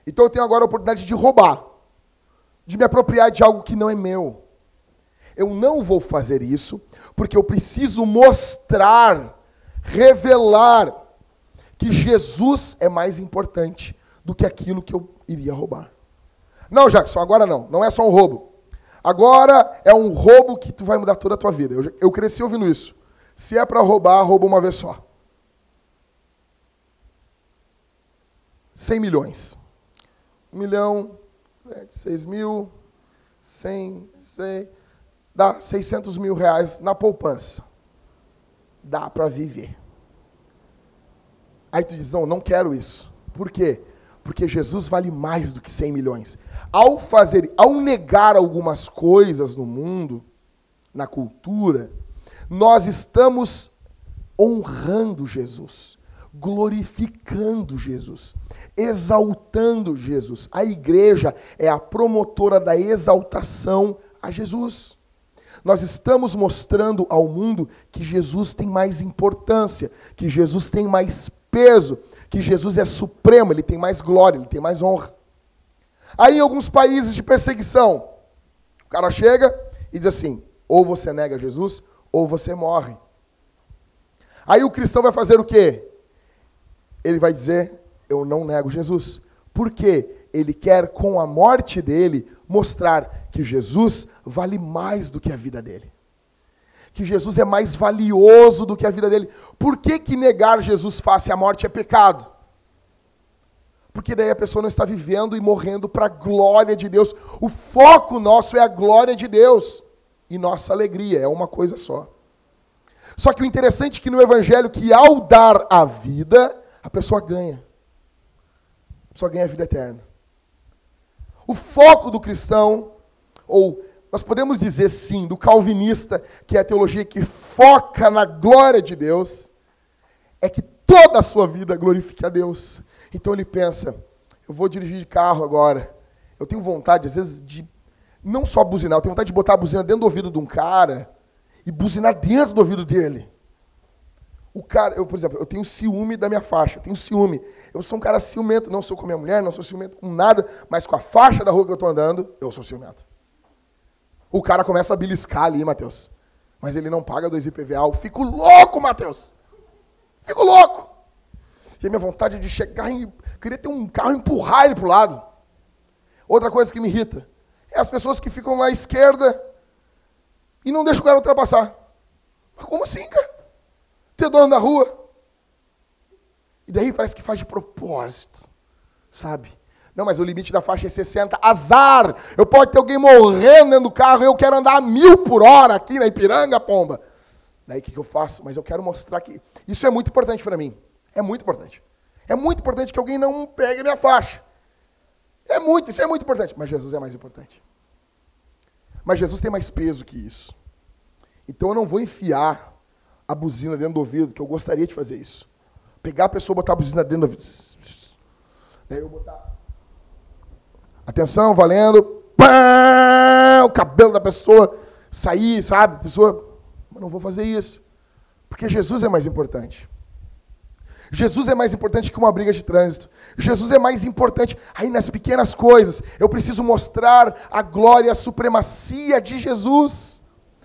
Então eu tenho agora a oportunidade de roubar, de me apropriar de algo que não é meu. Eu não vou fazer isso, porque eu preciso mostrar, revelar que Jesus é mais importante do que aquilo que eu iria roubar. Não, Jackson, agora não. Não é só um roubo. Agora é um roubo que tu vai mudar toda a tua vida. Eu, eu cresci ouvindo isso. Se é para roubar, rouba uma vez só. 100 milhões. 1 milhão, 6 mil, 100, 100, dá 600 mil reais na poupança. Dá para viver. Aí tu diz, não, não quero isso. Por quê? Porque Jesus vale mais do que 100 milhões. Ao fazer, ao negar algumas coisas no mundo, na cultura, nós estamos honrando Jesus, glorificando Jesus, exaltando Jesus. A igreja é a promotora da exaltação a Jesus. Nós estamos mostrando ao mundo que Jesus tem mais importância, que Jesus tem mais peso, que Jesus é supremo, ele tem mais glória, ele tem mais honra. Aí em alguns países de perseguição, o cara chega e diz assim: ou você nega Jesus, ou você morre. Aí o cristão vai fazer o quê? Ele vai dizer: eu não nego Jesus. Por quê? Ele quer, com a morte dele, mostrar que Jesus vale mais do que a vida dele. Que Jesus é mais valioso do que a vida dele. Por que, que negar Jesus face à morte é pecado? Porque daí a pessoa não está vivendo e morrendo para a glória de Deus. O foco nosso é a glória de Deus. E nossa alegria é uma coisa só. Só que o interessante é que no Evangelho, que ao dar a vida, a pessoa ganha. A pessoa ganha a vida eterna. O foco do cristão, ou nós podemos dizer sim, do calvinista, que é a teologia que foca na glória de Deus, é que toda a sua vida glorifique a Deus. Então ele pensa: eu vou dirigir de carro agora. Eu tenho vontade, às vezes, de não só buzinar, eu tenho vontade de botar a buzina dentro do ouvido de um cara e buzinar dentro do ouvido dele. O cara, eu, por exemplo, eu tenho ciúme da minha faixa, eu tenho ciúme. Eu sou um cara ciumento, não sou com a minha mulher, não sou ciumento com nada, mas com a faixa da rua que eu estou andando, eu sou ciumento. O cara começa a beliscar ali, Mateus. Mas ele não paga dois IPVA. Eu fico louco, Mateus. Fico louco. E a minha vontade de chegar e queria ter um carro e empurrar ele para o lado. Outra coisa que me irrita é as pessoas que ficam na esquerda e não deixam o cara ultrapassar. Mas como assim, cara? Ter dono da rua. E daí parece que faz de propósito, sabe? Não, mas o limite da faixa é 60. Azar! Eu pode ter alguém morrendo dentro do carro e eu quero andar a mil por hora aqui na Ipiranga, pomba. Daí o que, que eu faço? Mas eu quero mostrar que. Isso é muito importante para mim. É muito importante. É muito importante que alguém não pegue a minha faixa. É muito, isso é muito importante. Mas Jesus é mais importante. Mas Jesus tem mais peso que isso. Então eu não vou enfiar a buzina dentro do ouvido, que eu gostaria de fazer isso. Pegar a pessoa, botar a buzina dentro do ouvido. Daí eu botar. Atenção, valendo. Pá! O cabelo da pessoa sair, sabe? A pessoa. Mas não vou fazer isso. Porque Jesus é mais importante. Jesus é mais importante que uma briga de trânsito. Jesus é mais importante. Aí nas pequenas coisas, eu preciso mostrar a glória, a supremacia de Jesus.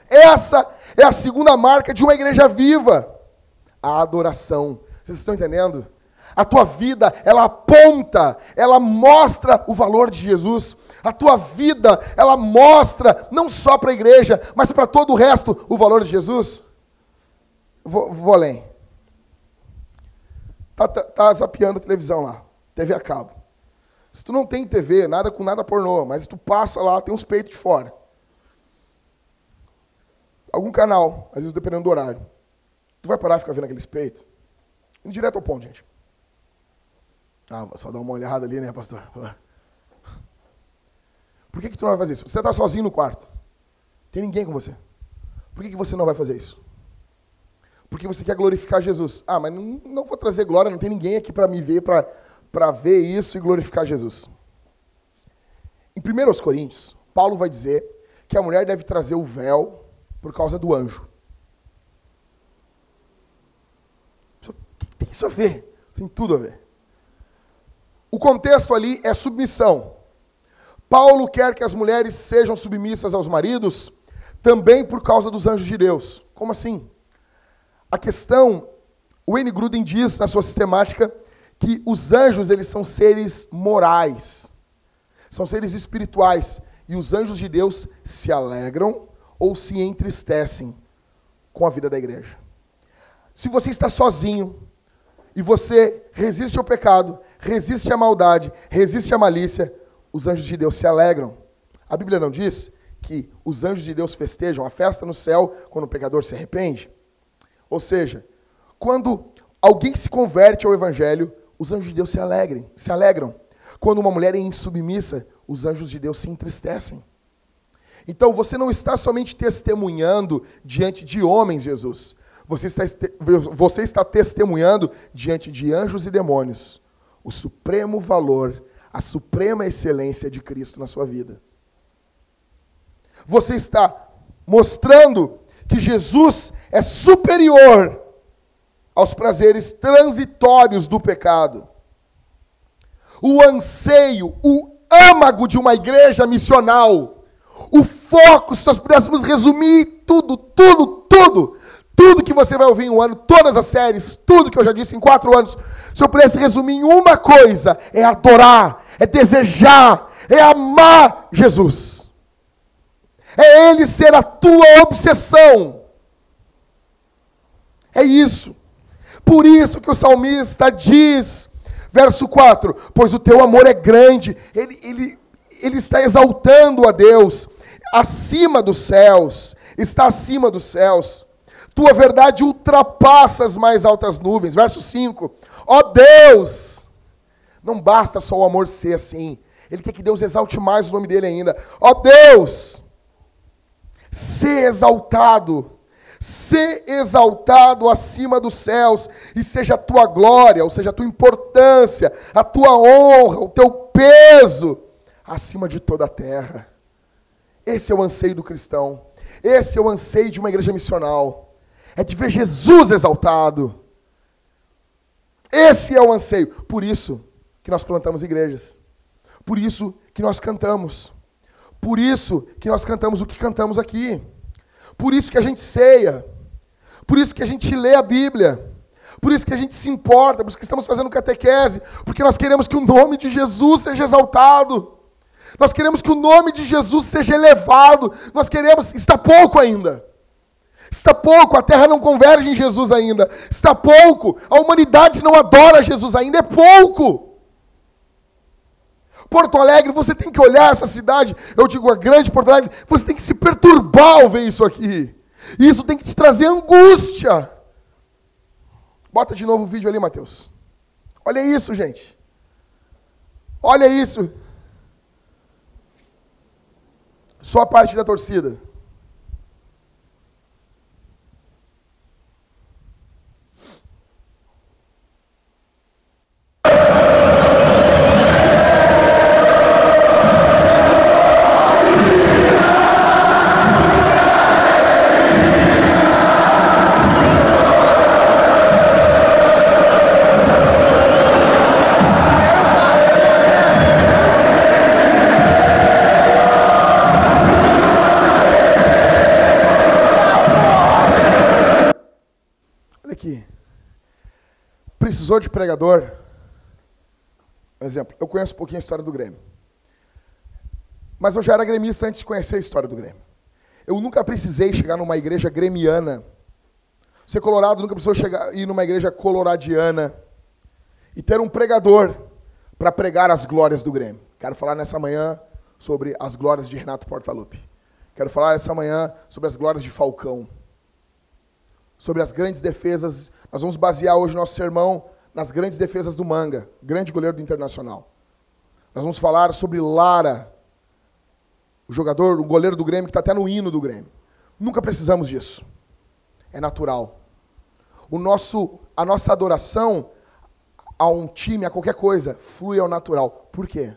Essa é a segunda marca de uma igreja viva. A adoração. Vocês estão entendendo? A tua vida, ela aponta, ela mostra o valor de Jesus. A tua vida, ela mostra, não só para a igreja, mas para todo o resto, o valor de Jesus. Vou, vou além. Tá, tá, tá zapeando televisão lá, TV a cabo. Se tu não tem TV, nada com nada pornô, mas tu passa lá, tem uns peitos de fora. Algum canal, às vezes dependendo do horário. Tu vai parar e ficar vendo aqueles peitos? Indo direto ao ponto, gente. Ah, só dar uma olhada ali, né, pastor? Por que, que tu não vai fazer isso? Você está sozinho no quarto. Tem ninguém com você. Por que, que você não vai fazer isso? Porque você quer glorificar Jesus. Ah, mas não, não vou trazer glória, não tem ninguém aqui para me ver, para ver isso e glorificar Jesus. Em 1 Coríntios, Paulo vai dizer que a mulher deve trazer o véu por causa do anjo. O que tem isso a ver? Tem tudo a ver. O contexto ali é submissão. Paulo quer que as mulheres sejam submissas aos maridos também por causa dos anjos de Deus. Como assim? A questão, o Wayne Gruden diz na sua sistemática que os anjos eles são seres morais, são seres espirituais e os anjos de Deus se alegram ou se entristecem com a vida da igreja. Se você está sozinho e você resiste ao pecado, resiste à maldade, resiste à malícia, os anjos de Deus se alegram. A Bíblia não diz que os anjos de Deus festejam a festa no céu quando o pecador se arrepende? Ou seja, quando alguém se converte ao evangelho, os anjos de Deus se alegrem, se alegram. Quando uma mulher é insubmissa, os anjos de Deus se entristecem. Então você não está somente testemunhando diante de homens, Jesus. Você está, você está testemunhando diante de anjos e demônios o supremo valor a suprema excelência de Cristo na sua vida. Você está mostrando que Jesus é superior aos prazeres transitórios do pecado. O anseio, o âmago de uma igreja missional, o foco, se nós pudéssemos resumir tudo, tudo, tudo, tudo que você vai ouvir em um ano, todas as séries, tudo que eu já disse em quatro anos, se eu pudesse resumir em uma coisa, é adorar, é desejar, é amar Jesus. É Ele ser a tua obsessão. É isso. Por isso que o salmista diz, verso 4: Pois o teu amor é grande, ele, ele, ele está exaltando a Deus, acima dos céus, está acima dos céus. Tua verdade ultrapassa as mais altas nuvens. Verso 5: Ó Deus, não basta só o amor ser assim. Ele quer que Deus exalte mais o nome dele ainda. Ó Deus, ser exaltado, ser exaltado acima dos céus, e seja a tua glória, ou seja, a tua importância, a tua honra, o teu peso, acima de toda a terra. Esse é o anseio do cristão. Esse é o anseio de uma igreja missional. É de ver Jesus exaltado. Esse é o anseio. Por isso, que nós plantamos igrejas. Por isso que nós cantamos. Por isso que nós cantamos o que cantamos aqui. Por isso que a gente ceia. Por isso que a gente lê a Bíblia. Por isso que a gente se importa, por isso que estamos fazendo catequese, porque nós queremos que o nome de Jesus seja exaltado. Nós queremos que o nome de Jesus seja elevado. Nós queremos, está pouco ainda. Está pouco, a terra não converge em Jesus ainda. Está pouco, a humanidade não adora Jesus ainda, é pouco. Porto Alegre, você tem que olhar essa cidade, eu digo a grande Porto Alegre, você tem que se perturbar ao ver isso aqui. Isso tem que te trazer angústia. Bota de novo o vídeo ali, Mateus. Olha isso, gente. Olha isso. Só a parte da torcida. Precisou de pregador, exemplo, eu conheço um pouquinho a história do Grêmio. Mas eu já era gremista antes de conhecer a história do Grêmio. Eu nunca precisei chegar numa igreja gremiana Ser colorado nunca precisou chegar, ir numa igreja coloradiana e ter um pregador para pregar as glórias do Grêmio. Quero falar nessa manhã sobre as glórias de Renato Portaluppi. Quero falar essa manhã sobre as glórias de Falcão. Sobre as grandes defesas. Nós vamos basear hoje nosso sermão nas grandes defesas do Manga, grande goleiro do Internacional. Nós vamos falar sobre Lara, o jogador, o goleiro do Grêmio, que está até no hino do Grêmio. Nunca precisamos disso. É natural. O nosso, a nossa adoração a um time, a qualquer coisa, flui ao natural. Por quê?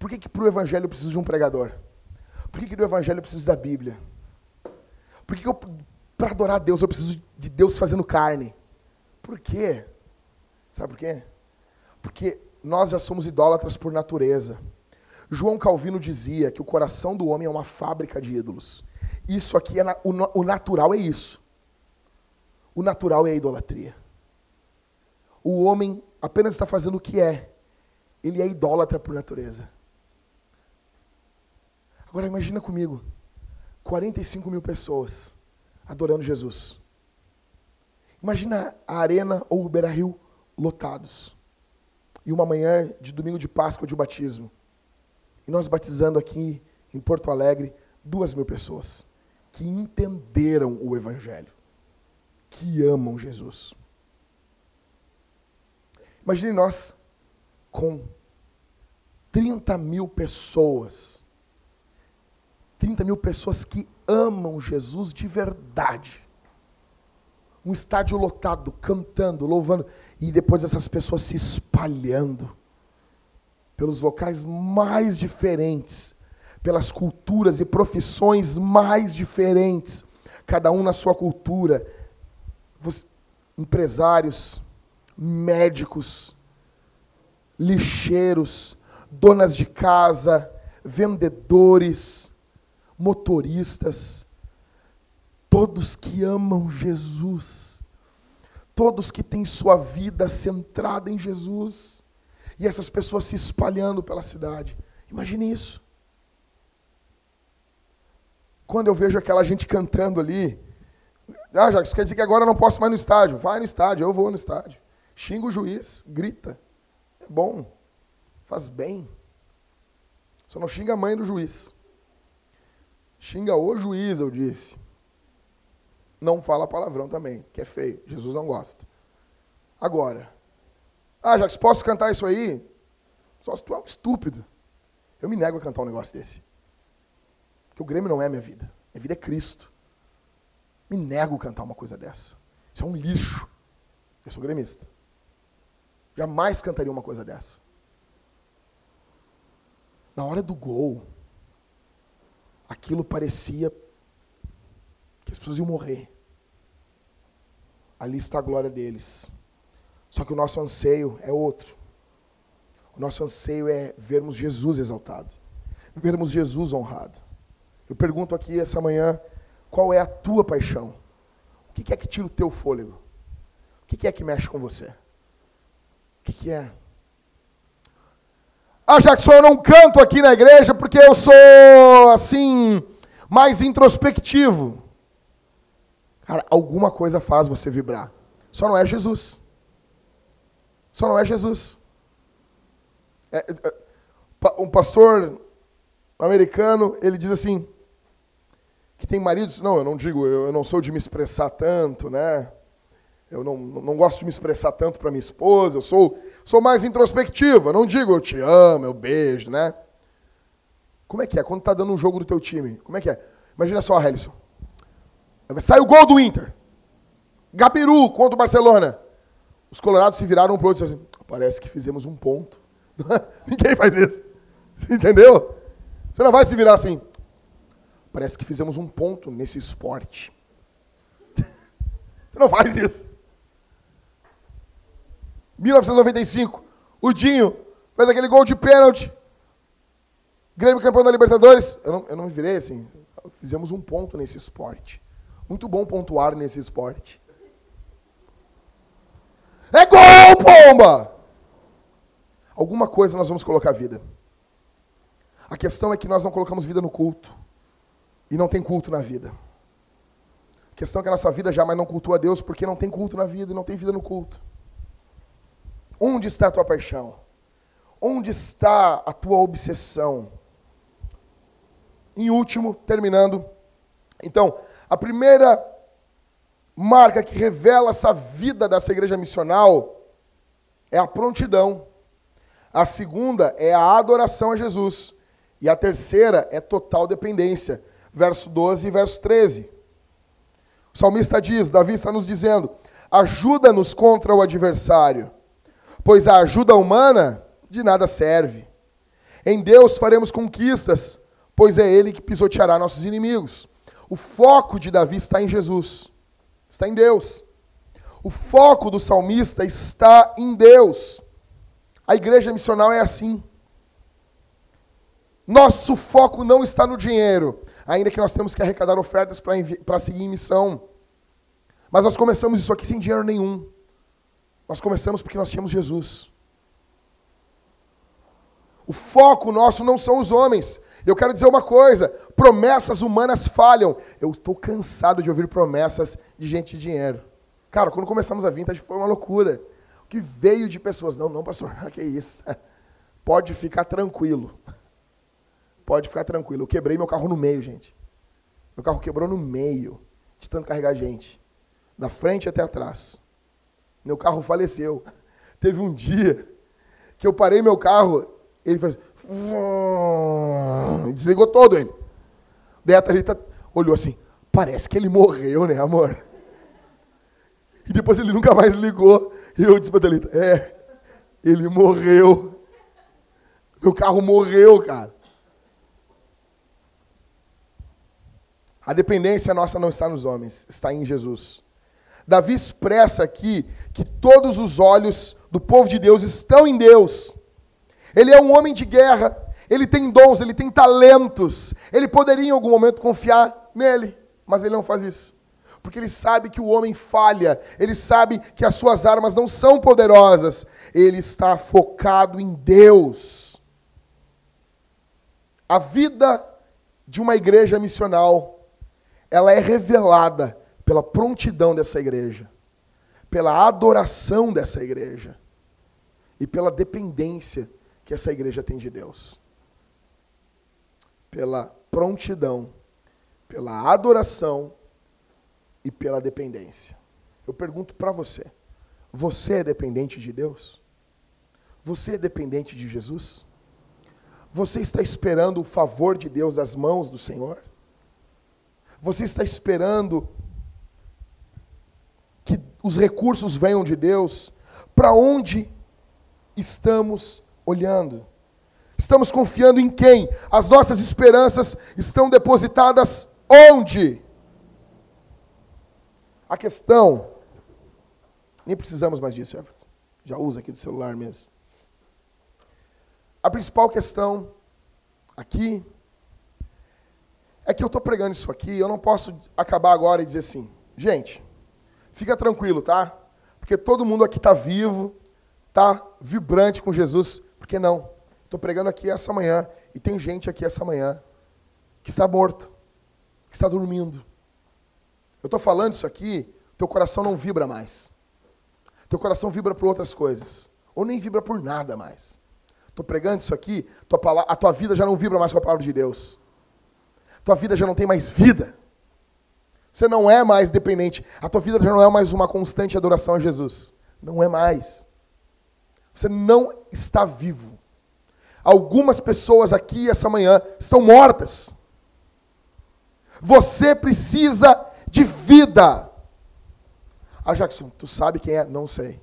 Por que, que para o Evangelho eu preciso de um pregador? Por que, que do Evangelho eu preciso da Bíblia? Por que, que para adorar a Deus, eu preciso de Deus fazendo carne? Por quê? Sabe por quê? Porque nós já somos idólatras por natureza. João Calvino dizia que o coração do homem é uma fábrica de ídolos. Isso aqui é na, o, o natural é isso. O natural é a idolatria. O homem apenas está fazendo o que é. Ele é idólatra por natureza. Agora imagina comigo, 45 mil pessoas adorando Jesus. Imagina a arena ou o Beira-Rio lotados. E uma manhã de domingo de Páscoa de batismo. E nós batizando aqui em Porto Alegre duas mil pessoas que entenderam o Evangelho, que amam Jesus. Imagine nós com 30 mil pessoas 30 mil pessoas que amam Jesus de verdade. Um estádio lotado, cantando, louvando, e depois essas pessoas se espalhando pelos locais mais diferentes, pelas culturas e profissões mais diferentes, cada um na sua cultura. Empresários, médicos, lixeiros, donas de casa, vendedores, motoristas, todos que amam Jesus, todos que têm sua vida centrada em Jesus, e essas pessoas se espalhando pela cidade. Imagine isso. Quando eu vejo aquela gente cantando ali, ah, quer dizer que agora eu não posso mais no estádio. Vai no estádio, eu vou no estádio. Xinga o juiz, grita. É bom, faz bem. Só não xinga a mãe do juiz. Xinga o juiz, eu disse. Não fala palavrão também, que é feio. Jesus não gosta. Agora, ah, Jacques, posso cantar isso aí? Só se tu é um estúpido. Eu me nego a cantar um negócio desse. Porque o Grêmio não é minha vida. Minha vida é Cristo. Me nego a cantar uma coisa dessa. Isso é um lixo. Eu sou gremista. Jamais cantaria uma coisa dessa. Na hora do gol, aquilo parecia que as pessoas iam morrer. Ali está a glória deles. Só que o nosso anseio é outro. O nosso anseio é vermos Jesus exaltado, vermos Jesus honrado. Eu pergunto aqui essa manhã, qual é a tua paixão? O que é que tira o teu fôlego? O que é que mexe com você? O que é? Ah, Jackson, eu não canto aqui na igreja porque eu sou, assim, mais introspectivo. Cara, alguma coisa faz você vibrar. Só não é Jesus. Só não é Jesus. É, é, um pastor americano, ele diz assim, que tem maridos, não, eu não digo, eu não sou de me expressar tanto, né? Eu não, não gosto de me expressar tanto para minha esposa, eu sou, sou mais introspectivo. Eu não digo eu te amo, eu beijo, né? Como é que é? Quando tá dando um jogo do teu time, como é que é? Imagina só, Helison. Sai o gol do Inter. Gabiru contra o Barcelona. Os colorados se viraram um pro outro e disseram assim, parece que fizemos um ponto. Ninguém faz isso. Entendeu? Você não vai se virar assim. Parece que fizemos um ponto nesse esporte. Você não faz isso. 1995, o Dinho fez aquele gol de pênalti. Grêmio campeão da Libertadores. Eu não, eu não me virei assim. Fizemos um ponto nesse esporte. Muito bom pontuar nesse esporte. É gol, pomba! Alguma coisa nós vamos colocar vida. A questão é que nós não colocamos vida no culto. E não tem culto na vida questão é que a nossa vida jamais não cultua a Deus porque não tem culto na vida e não tem vida no culto. Onde está a tua paixão? Onde está a tua obsessão? Em último, terminando. Então, a primeira marca que revela essa vida dessa igreja missional é a prontidão. A segunda é a adoração a Jesus. E a terceira é total dependência. Verso 12 e verso 13. O salmista diz, Davi está nos dizendo: ajuda-nos contra o adversário, pois a ajuda humana de nada serve. Em Deus faremos conquistas, pois é Ele que pisoteará nossos inimigos. O foco de Davi está em Jesus, está em Deus. O foco do salmista está em Deus. A igreja missional é assim. Nosso foco não está no dinheiro, ainda que nós temos que arrecadar ofertas para seguir em missão. Mas nós começamos isso aqui sem dinheiro nenhum. Nós começamos porque nós tínhamos Jesus. O foco nosso não são os homens. Eu quero dizer uma coisa: promessas humanas falham. Eu estou cansado de ouvir promessas de gente de dinheiro. Cara, quando começamos a Vintage foi uma loucura. O que veio de pessoas? Não, não, pastor, que isso. Pode ficar tranquilo. Pode ficar tranquilo. Eu quebrei meu carro no meio, gente. Meu carro quebrou no meio, de tanto carregar gente. Da frente até atrás. Meu carro faleceu. Teve um dia que eu parei meu carro, ele fez. Desligou todo ele. Daí a Thalita olhou assim: parece que ele morreu, né, amor? E depois ele nunca mais ligou. E eu disse pra Thalita: é, ele morreu. Meu carro morreu, cara. A dependência nossa não está nos homens, está em Jesus. Davi expressa aqui que todos os olhos do povo de Deus estão em Deus. Ele é um homem de guerra, ele tem dons, ele tem talentos. Ele poderia em algum momento confiar nele, mas ele não faz isso. Porque ele sabe que o homem falha, ele sabe que as suas armas não são poderosas. Ele está focado em Deus. A vida de uma igreja missional, ela é revelada pela prontidão dessa igreja, pela adoração dessa igreja e pela dependência que essa igreja tem de Deus. Pela prontidão, pela adoração e pela dependência. Eu pergunto para você: você é dependente de Deus? Você é dependente de Jesus? Você está esperando o favor de Deus das mãos do Senhor? Você está esperando que os recursos venham de Deus, para onde estamos olhando? Estamos confiando em quem? As nossas esperanças estão depositadas onde? A questão, nem precisamos mais disso. Já usa aqui do celular mesmo. A principal questão aqui é que eu estou pregando isso aqui, eu não posso acabar agora e dizer assim, gente, Fica tranquilo, tá? Porque todo mundo aqui está vivo, está vibrante com Jesus. Que não? Estou pregando aqui essa manhã e tem gente aqui essa manhã que está morto, que está dormindo. Eu estou falando isso aqui, teu coração não vibra mais. Teu coração vibra por outras coisas. Ou nem vibra por nada mais. Estou pregando isso aqui, a tua vida já não vibra mais com a palavra de Deus. Tua vida já não tem mais vida. Você não é mais dependente. A tua vida já não é mais uma constante adoração a Jesus. Não é mais. Você não está vivo. Algumas pessoas aqui essa manhã estão mortas. Você precisa de vida. Ah, Jackson, tu sabe quem é? Não sei.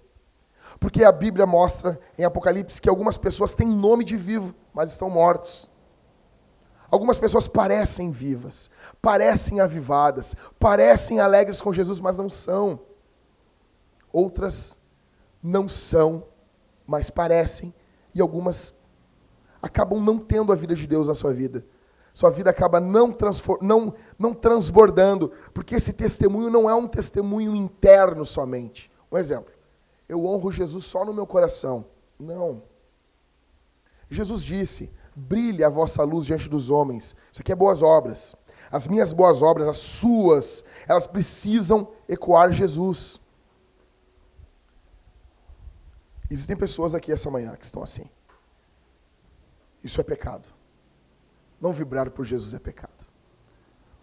Porque a Bíblia mostra em Apocalipse que algumas pessoas têm nome de vivo, mas estão mortos. Algumas pessoas parecem vivas, parecem avivadas, parecem alegres com Jesus, mas não são. Outras não são, mas parecem, e algumas acabam não tendo a vida de Deus na sua vida. Sua vida acaba não, não, não transbordando, porque esse testemunho não é um testemunho interno somente. Um exemplo, eu honro Jesus só no meu coração. Não. Jesus disse: brilhe a vossa luz diante dos homens. Isso aqui é boas obras. As minhas boas obras, as suas, elas precisam ecoar Jesus. Existem pessoas aqui essa manhã que estão assim. Isso é pecado. Não vibrar por Jesus é pecado.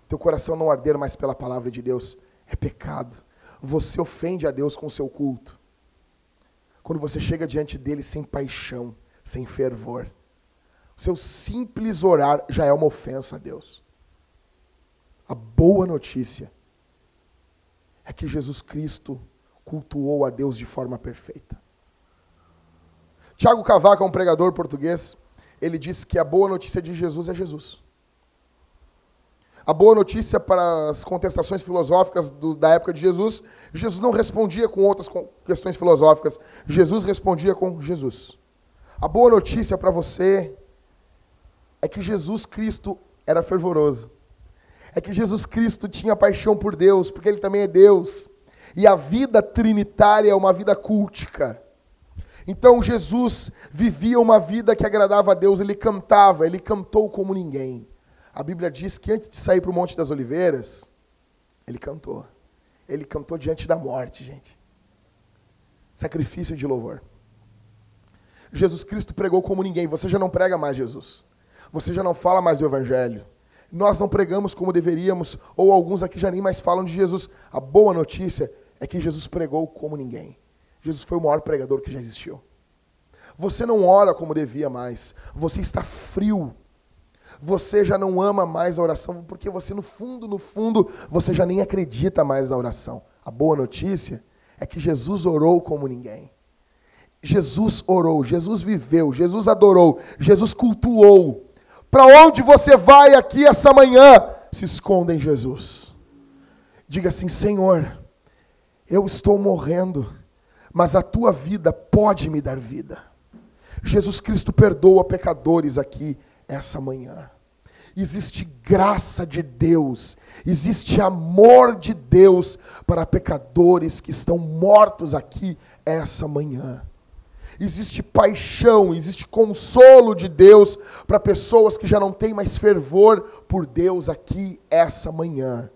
Teu coração não arder mais pela palavra de Deus é pecado. Você ofende a Deus com o seu culto. Quando você chega diante dele sem paixão, sem fervor. O seu simples orar já é uma ofensa a Deus. A boa notícia é que Jesus Cristo cultuou a Deus de forma perfeita. Tiago Cavaco é um pregador português. Ele disse que a boa notícia de Jesus é Jesus. A boa notícia para as contestações filosóficas do, da época de Jesus, Jesus não respondia com outras questões filosóficas. Jesus respondia com Jesus. A boa notícia para você é que Jesus Cristo era fervoroso. É que Jesus Cristo tinha paixão por Deus, porque ele também é Deus. E a vida trinitária é uma vida cultica. Então Jesus vivia uma vida que agradava a Deus, ele cantava, ele cantou como ninguém. A Bíblia diz que antes de sair para o Monte das Oliveiras, ele cantou. Ele cantou diante da morte, gente. Sacrifício de louvor. Jesus Cristo pregou como ninguém. Você já não prega mais Jesus. Você já não fala mais do Evangelho. Nós não pregamos como deveríamos, ou alguns aqui já nem mais falam de Jesus. A boa notícia é que Jesus pregou como ninguém. Jesus foi o maior pregador que já existiu. Você não ora como devia mais. Você está frio. Você já não ama mais a oração, porque você, no fundo, no fundo, você já nem acredita mais na oração. A boa notícia é que Jesus orou como ninguém. Jesus orou, Jesus viveu, Jesus adorou, Jesus cultuou. Para onde você vai aqui essa manhã? Se esconda em Jesus. Diga assim: Senhor, eu estou morrendo mas a tua vida pode me dar vida. Jesus Cristo perdoa pecadores aqui essa manhã. Existe graça de Deus, existe amor de Deus para pecadores que estão mortos aqui essa manhã. Existe paixão, existe consolo de Deus para pessoas que já não têm mais fervor por Deus aqui essa manhã.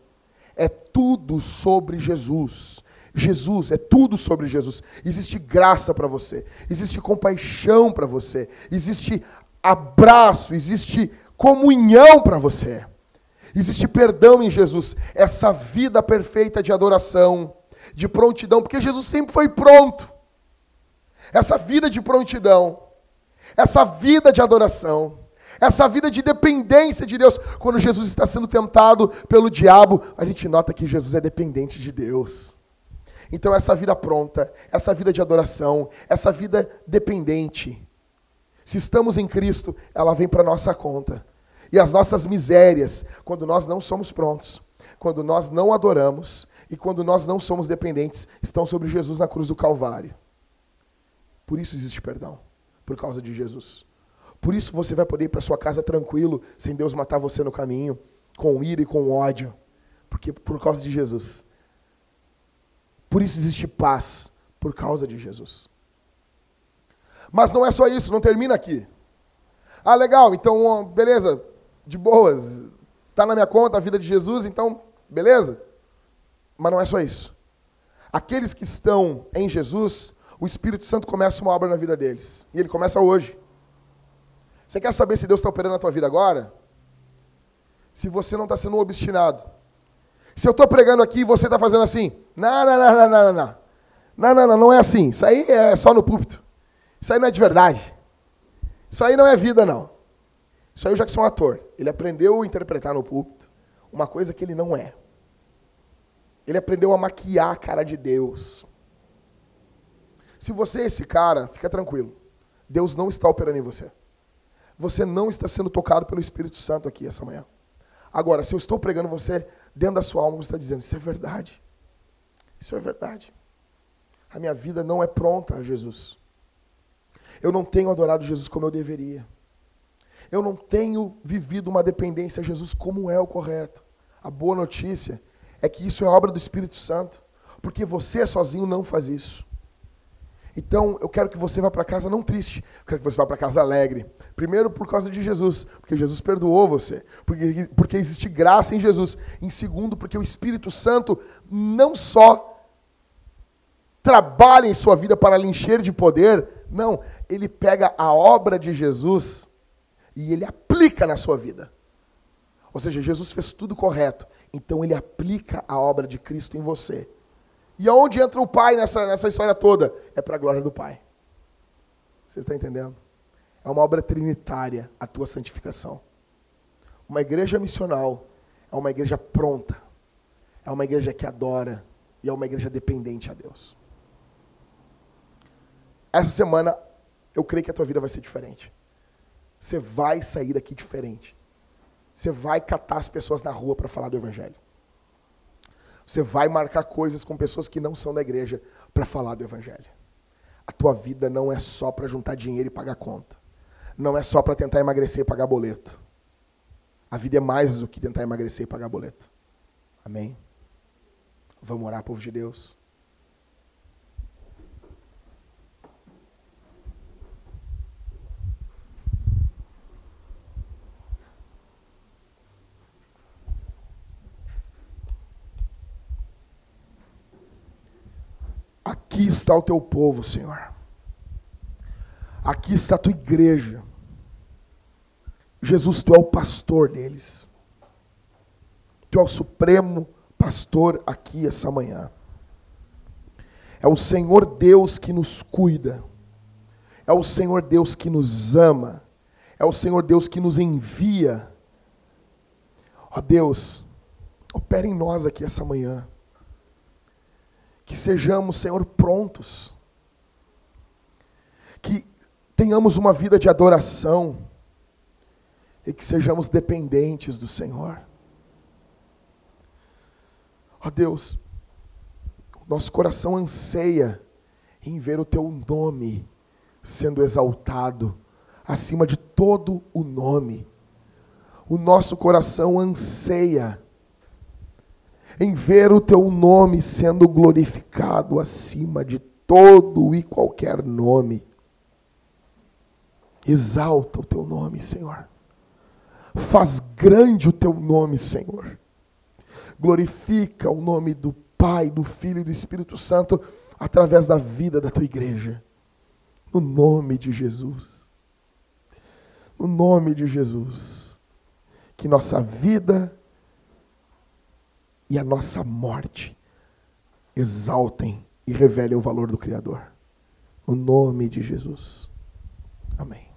É tudo sobre Jesus. Jesus, é tudo sobre Jesus. Existe graça para você, existe compaixão para você, existe abraço, existe comunhão para você. Existe perdão em Jesus, essa vida perfeita de adoração, de prontidão, porque Jesus sempre foi pronto. Essa vida de prontidão, essa vida de adoração, essa vida de dependência de Deus. Quando Jesus está sendo tentado pelo diabo, a gente nota que Jesus é dependente de Deus. Então, essa vida pronta, essa vida de adoração, essa vida dependente, se estamos em Cristo, ela vem para nossa conta. E as nossas misérias, quando nós não somos prontos, quando nós não adoramos e quando nós não somos dependentes, estão sobre Jesus na cruz do Calvário. Por isso existe perdão, por causa de Jesus. Por isso você vai poder ir para sua casa tranquilo, sem Deus matar você no caminho, com ira e com ódio, porque por causa de Jesus. Por isso existe paz, por causa de Jesus. Mas não é só isso, não termina aqui. Ah, legal, então, beleza, de boas, está na minha conta a vida de Jesus, então, beleza? Mas não é só isso. Aqueles que estão em Jesus, o Espírito Santo começa uma obra na vida deles. E ele começa hoje. Você quer saber se Deus está operando na tua vida agora? Se você não está sendo obstinado, se eu estou pregando aqui e você está fazendo assim, não, não, não, não, não, não. Não, não, não, não é assim. Isso aí é só no púlpito. Isso aí não é de verdade. Isso aí não é vida, não. Isso aí o Jackson é um ator. Ele aprendeu a interpretar no púlpito uma coisa que ele não é. Ele aprendeu a maquiar a cara de Deus. Se você é esse cara, fica tranquilo. Deus não está operando em você. Você não está sendo tocado pelo Espírito Santo aqui essa manhã. Agora, se eu estou pregando você, dentro da sua alma você está dizendo: Isso é verdade. Isso é verdade. A minha vida não é pronta a Jesus. Eu não tenho adorado Jesus como eu deveria. Eu não tenho vivido uma dependência a Jesus como é o correto. A boa notícia é que isso é obra do Espírito Santo, porque você sozinho não faz isso. Então, eu quero que você vá para casa não triste, eu quero que você vá para casa alegre. Primeiro, por causa de Jesus, porque Jesus perdoou você, porque, porque existe graça em Jesus. Em segundo, porque o Espírito Santo não só trabalha em sua vida para lhe encher de poder, não, ele pega a obra de Jesus e ele aplica na sua vida. Ou seja, Jesus fez tudo correto, então ele aplica a obra de Cristo em você. E aonde entra o Pai nessa, nessa história toda? É para a glória do Pai. Você está entendendo? É uma obra trinitária a tua santificação. Uma igreja missional é uma igreja pronta. É uma igreja que adora e é uma igreja dependente a Deus. Essa semana eu creio que a tua vida vai ser diferente. Você vai sair daqui diferente. Você vai catar as pessoas na rua para falar do evangelho. Você vai marcar coisas com pessoas que não são da igreja para falar do Evangelho. A tua vida não é só para juntar dinheiro e pagar conta. Não é só para tentar emagrecer e pagar boleto. A vida é mais do que tentar emagrecer e pagar boleto. Amém? Vamos orar, povo de Deus. Aqui está o teu povo, Senhor. Aqui está a tua igreja. Jesus, tu é o pastor deles. Tu é o supremo pastor aqui essa manhã. É o Senhor Deus que nos cuida. É o Senhor Deus que nos ama. É o Senhor Deus que nos envia. Ó Deus, opera em nós aqui essa manhã que sejamos, Senhor, prontos, que tenhamos uma vida de adoração e que sejamos dependentes do Senhor. Ó Deus, nosso coração anseia em ver o Teu nome sendo exaltado acima de todo o nome. O nosso coração anseia em ver o teu nome sendo glorificado acima de todo e qualquer nome. Exalta o teu nome, Senhor. Faz grande o teu nome, Senhor. Glorifica o nome do Pai, do Filho e do Espírito Santo através da vida da tua igreja. No nome de Jesus. No nome de Jesus. Que nossa vida e a nossa morte exaltem e revelem o valor do Criador. No nome de Jesus. Amém.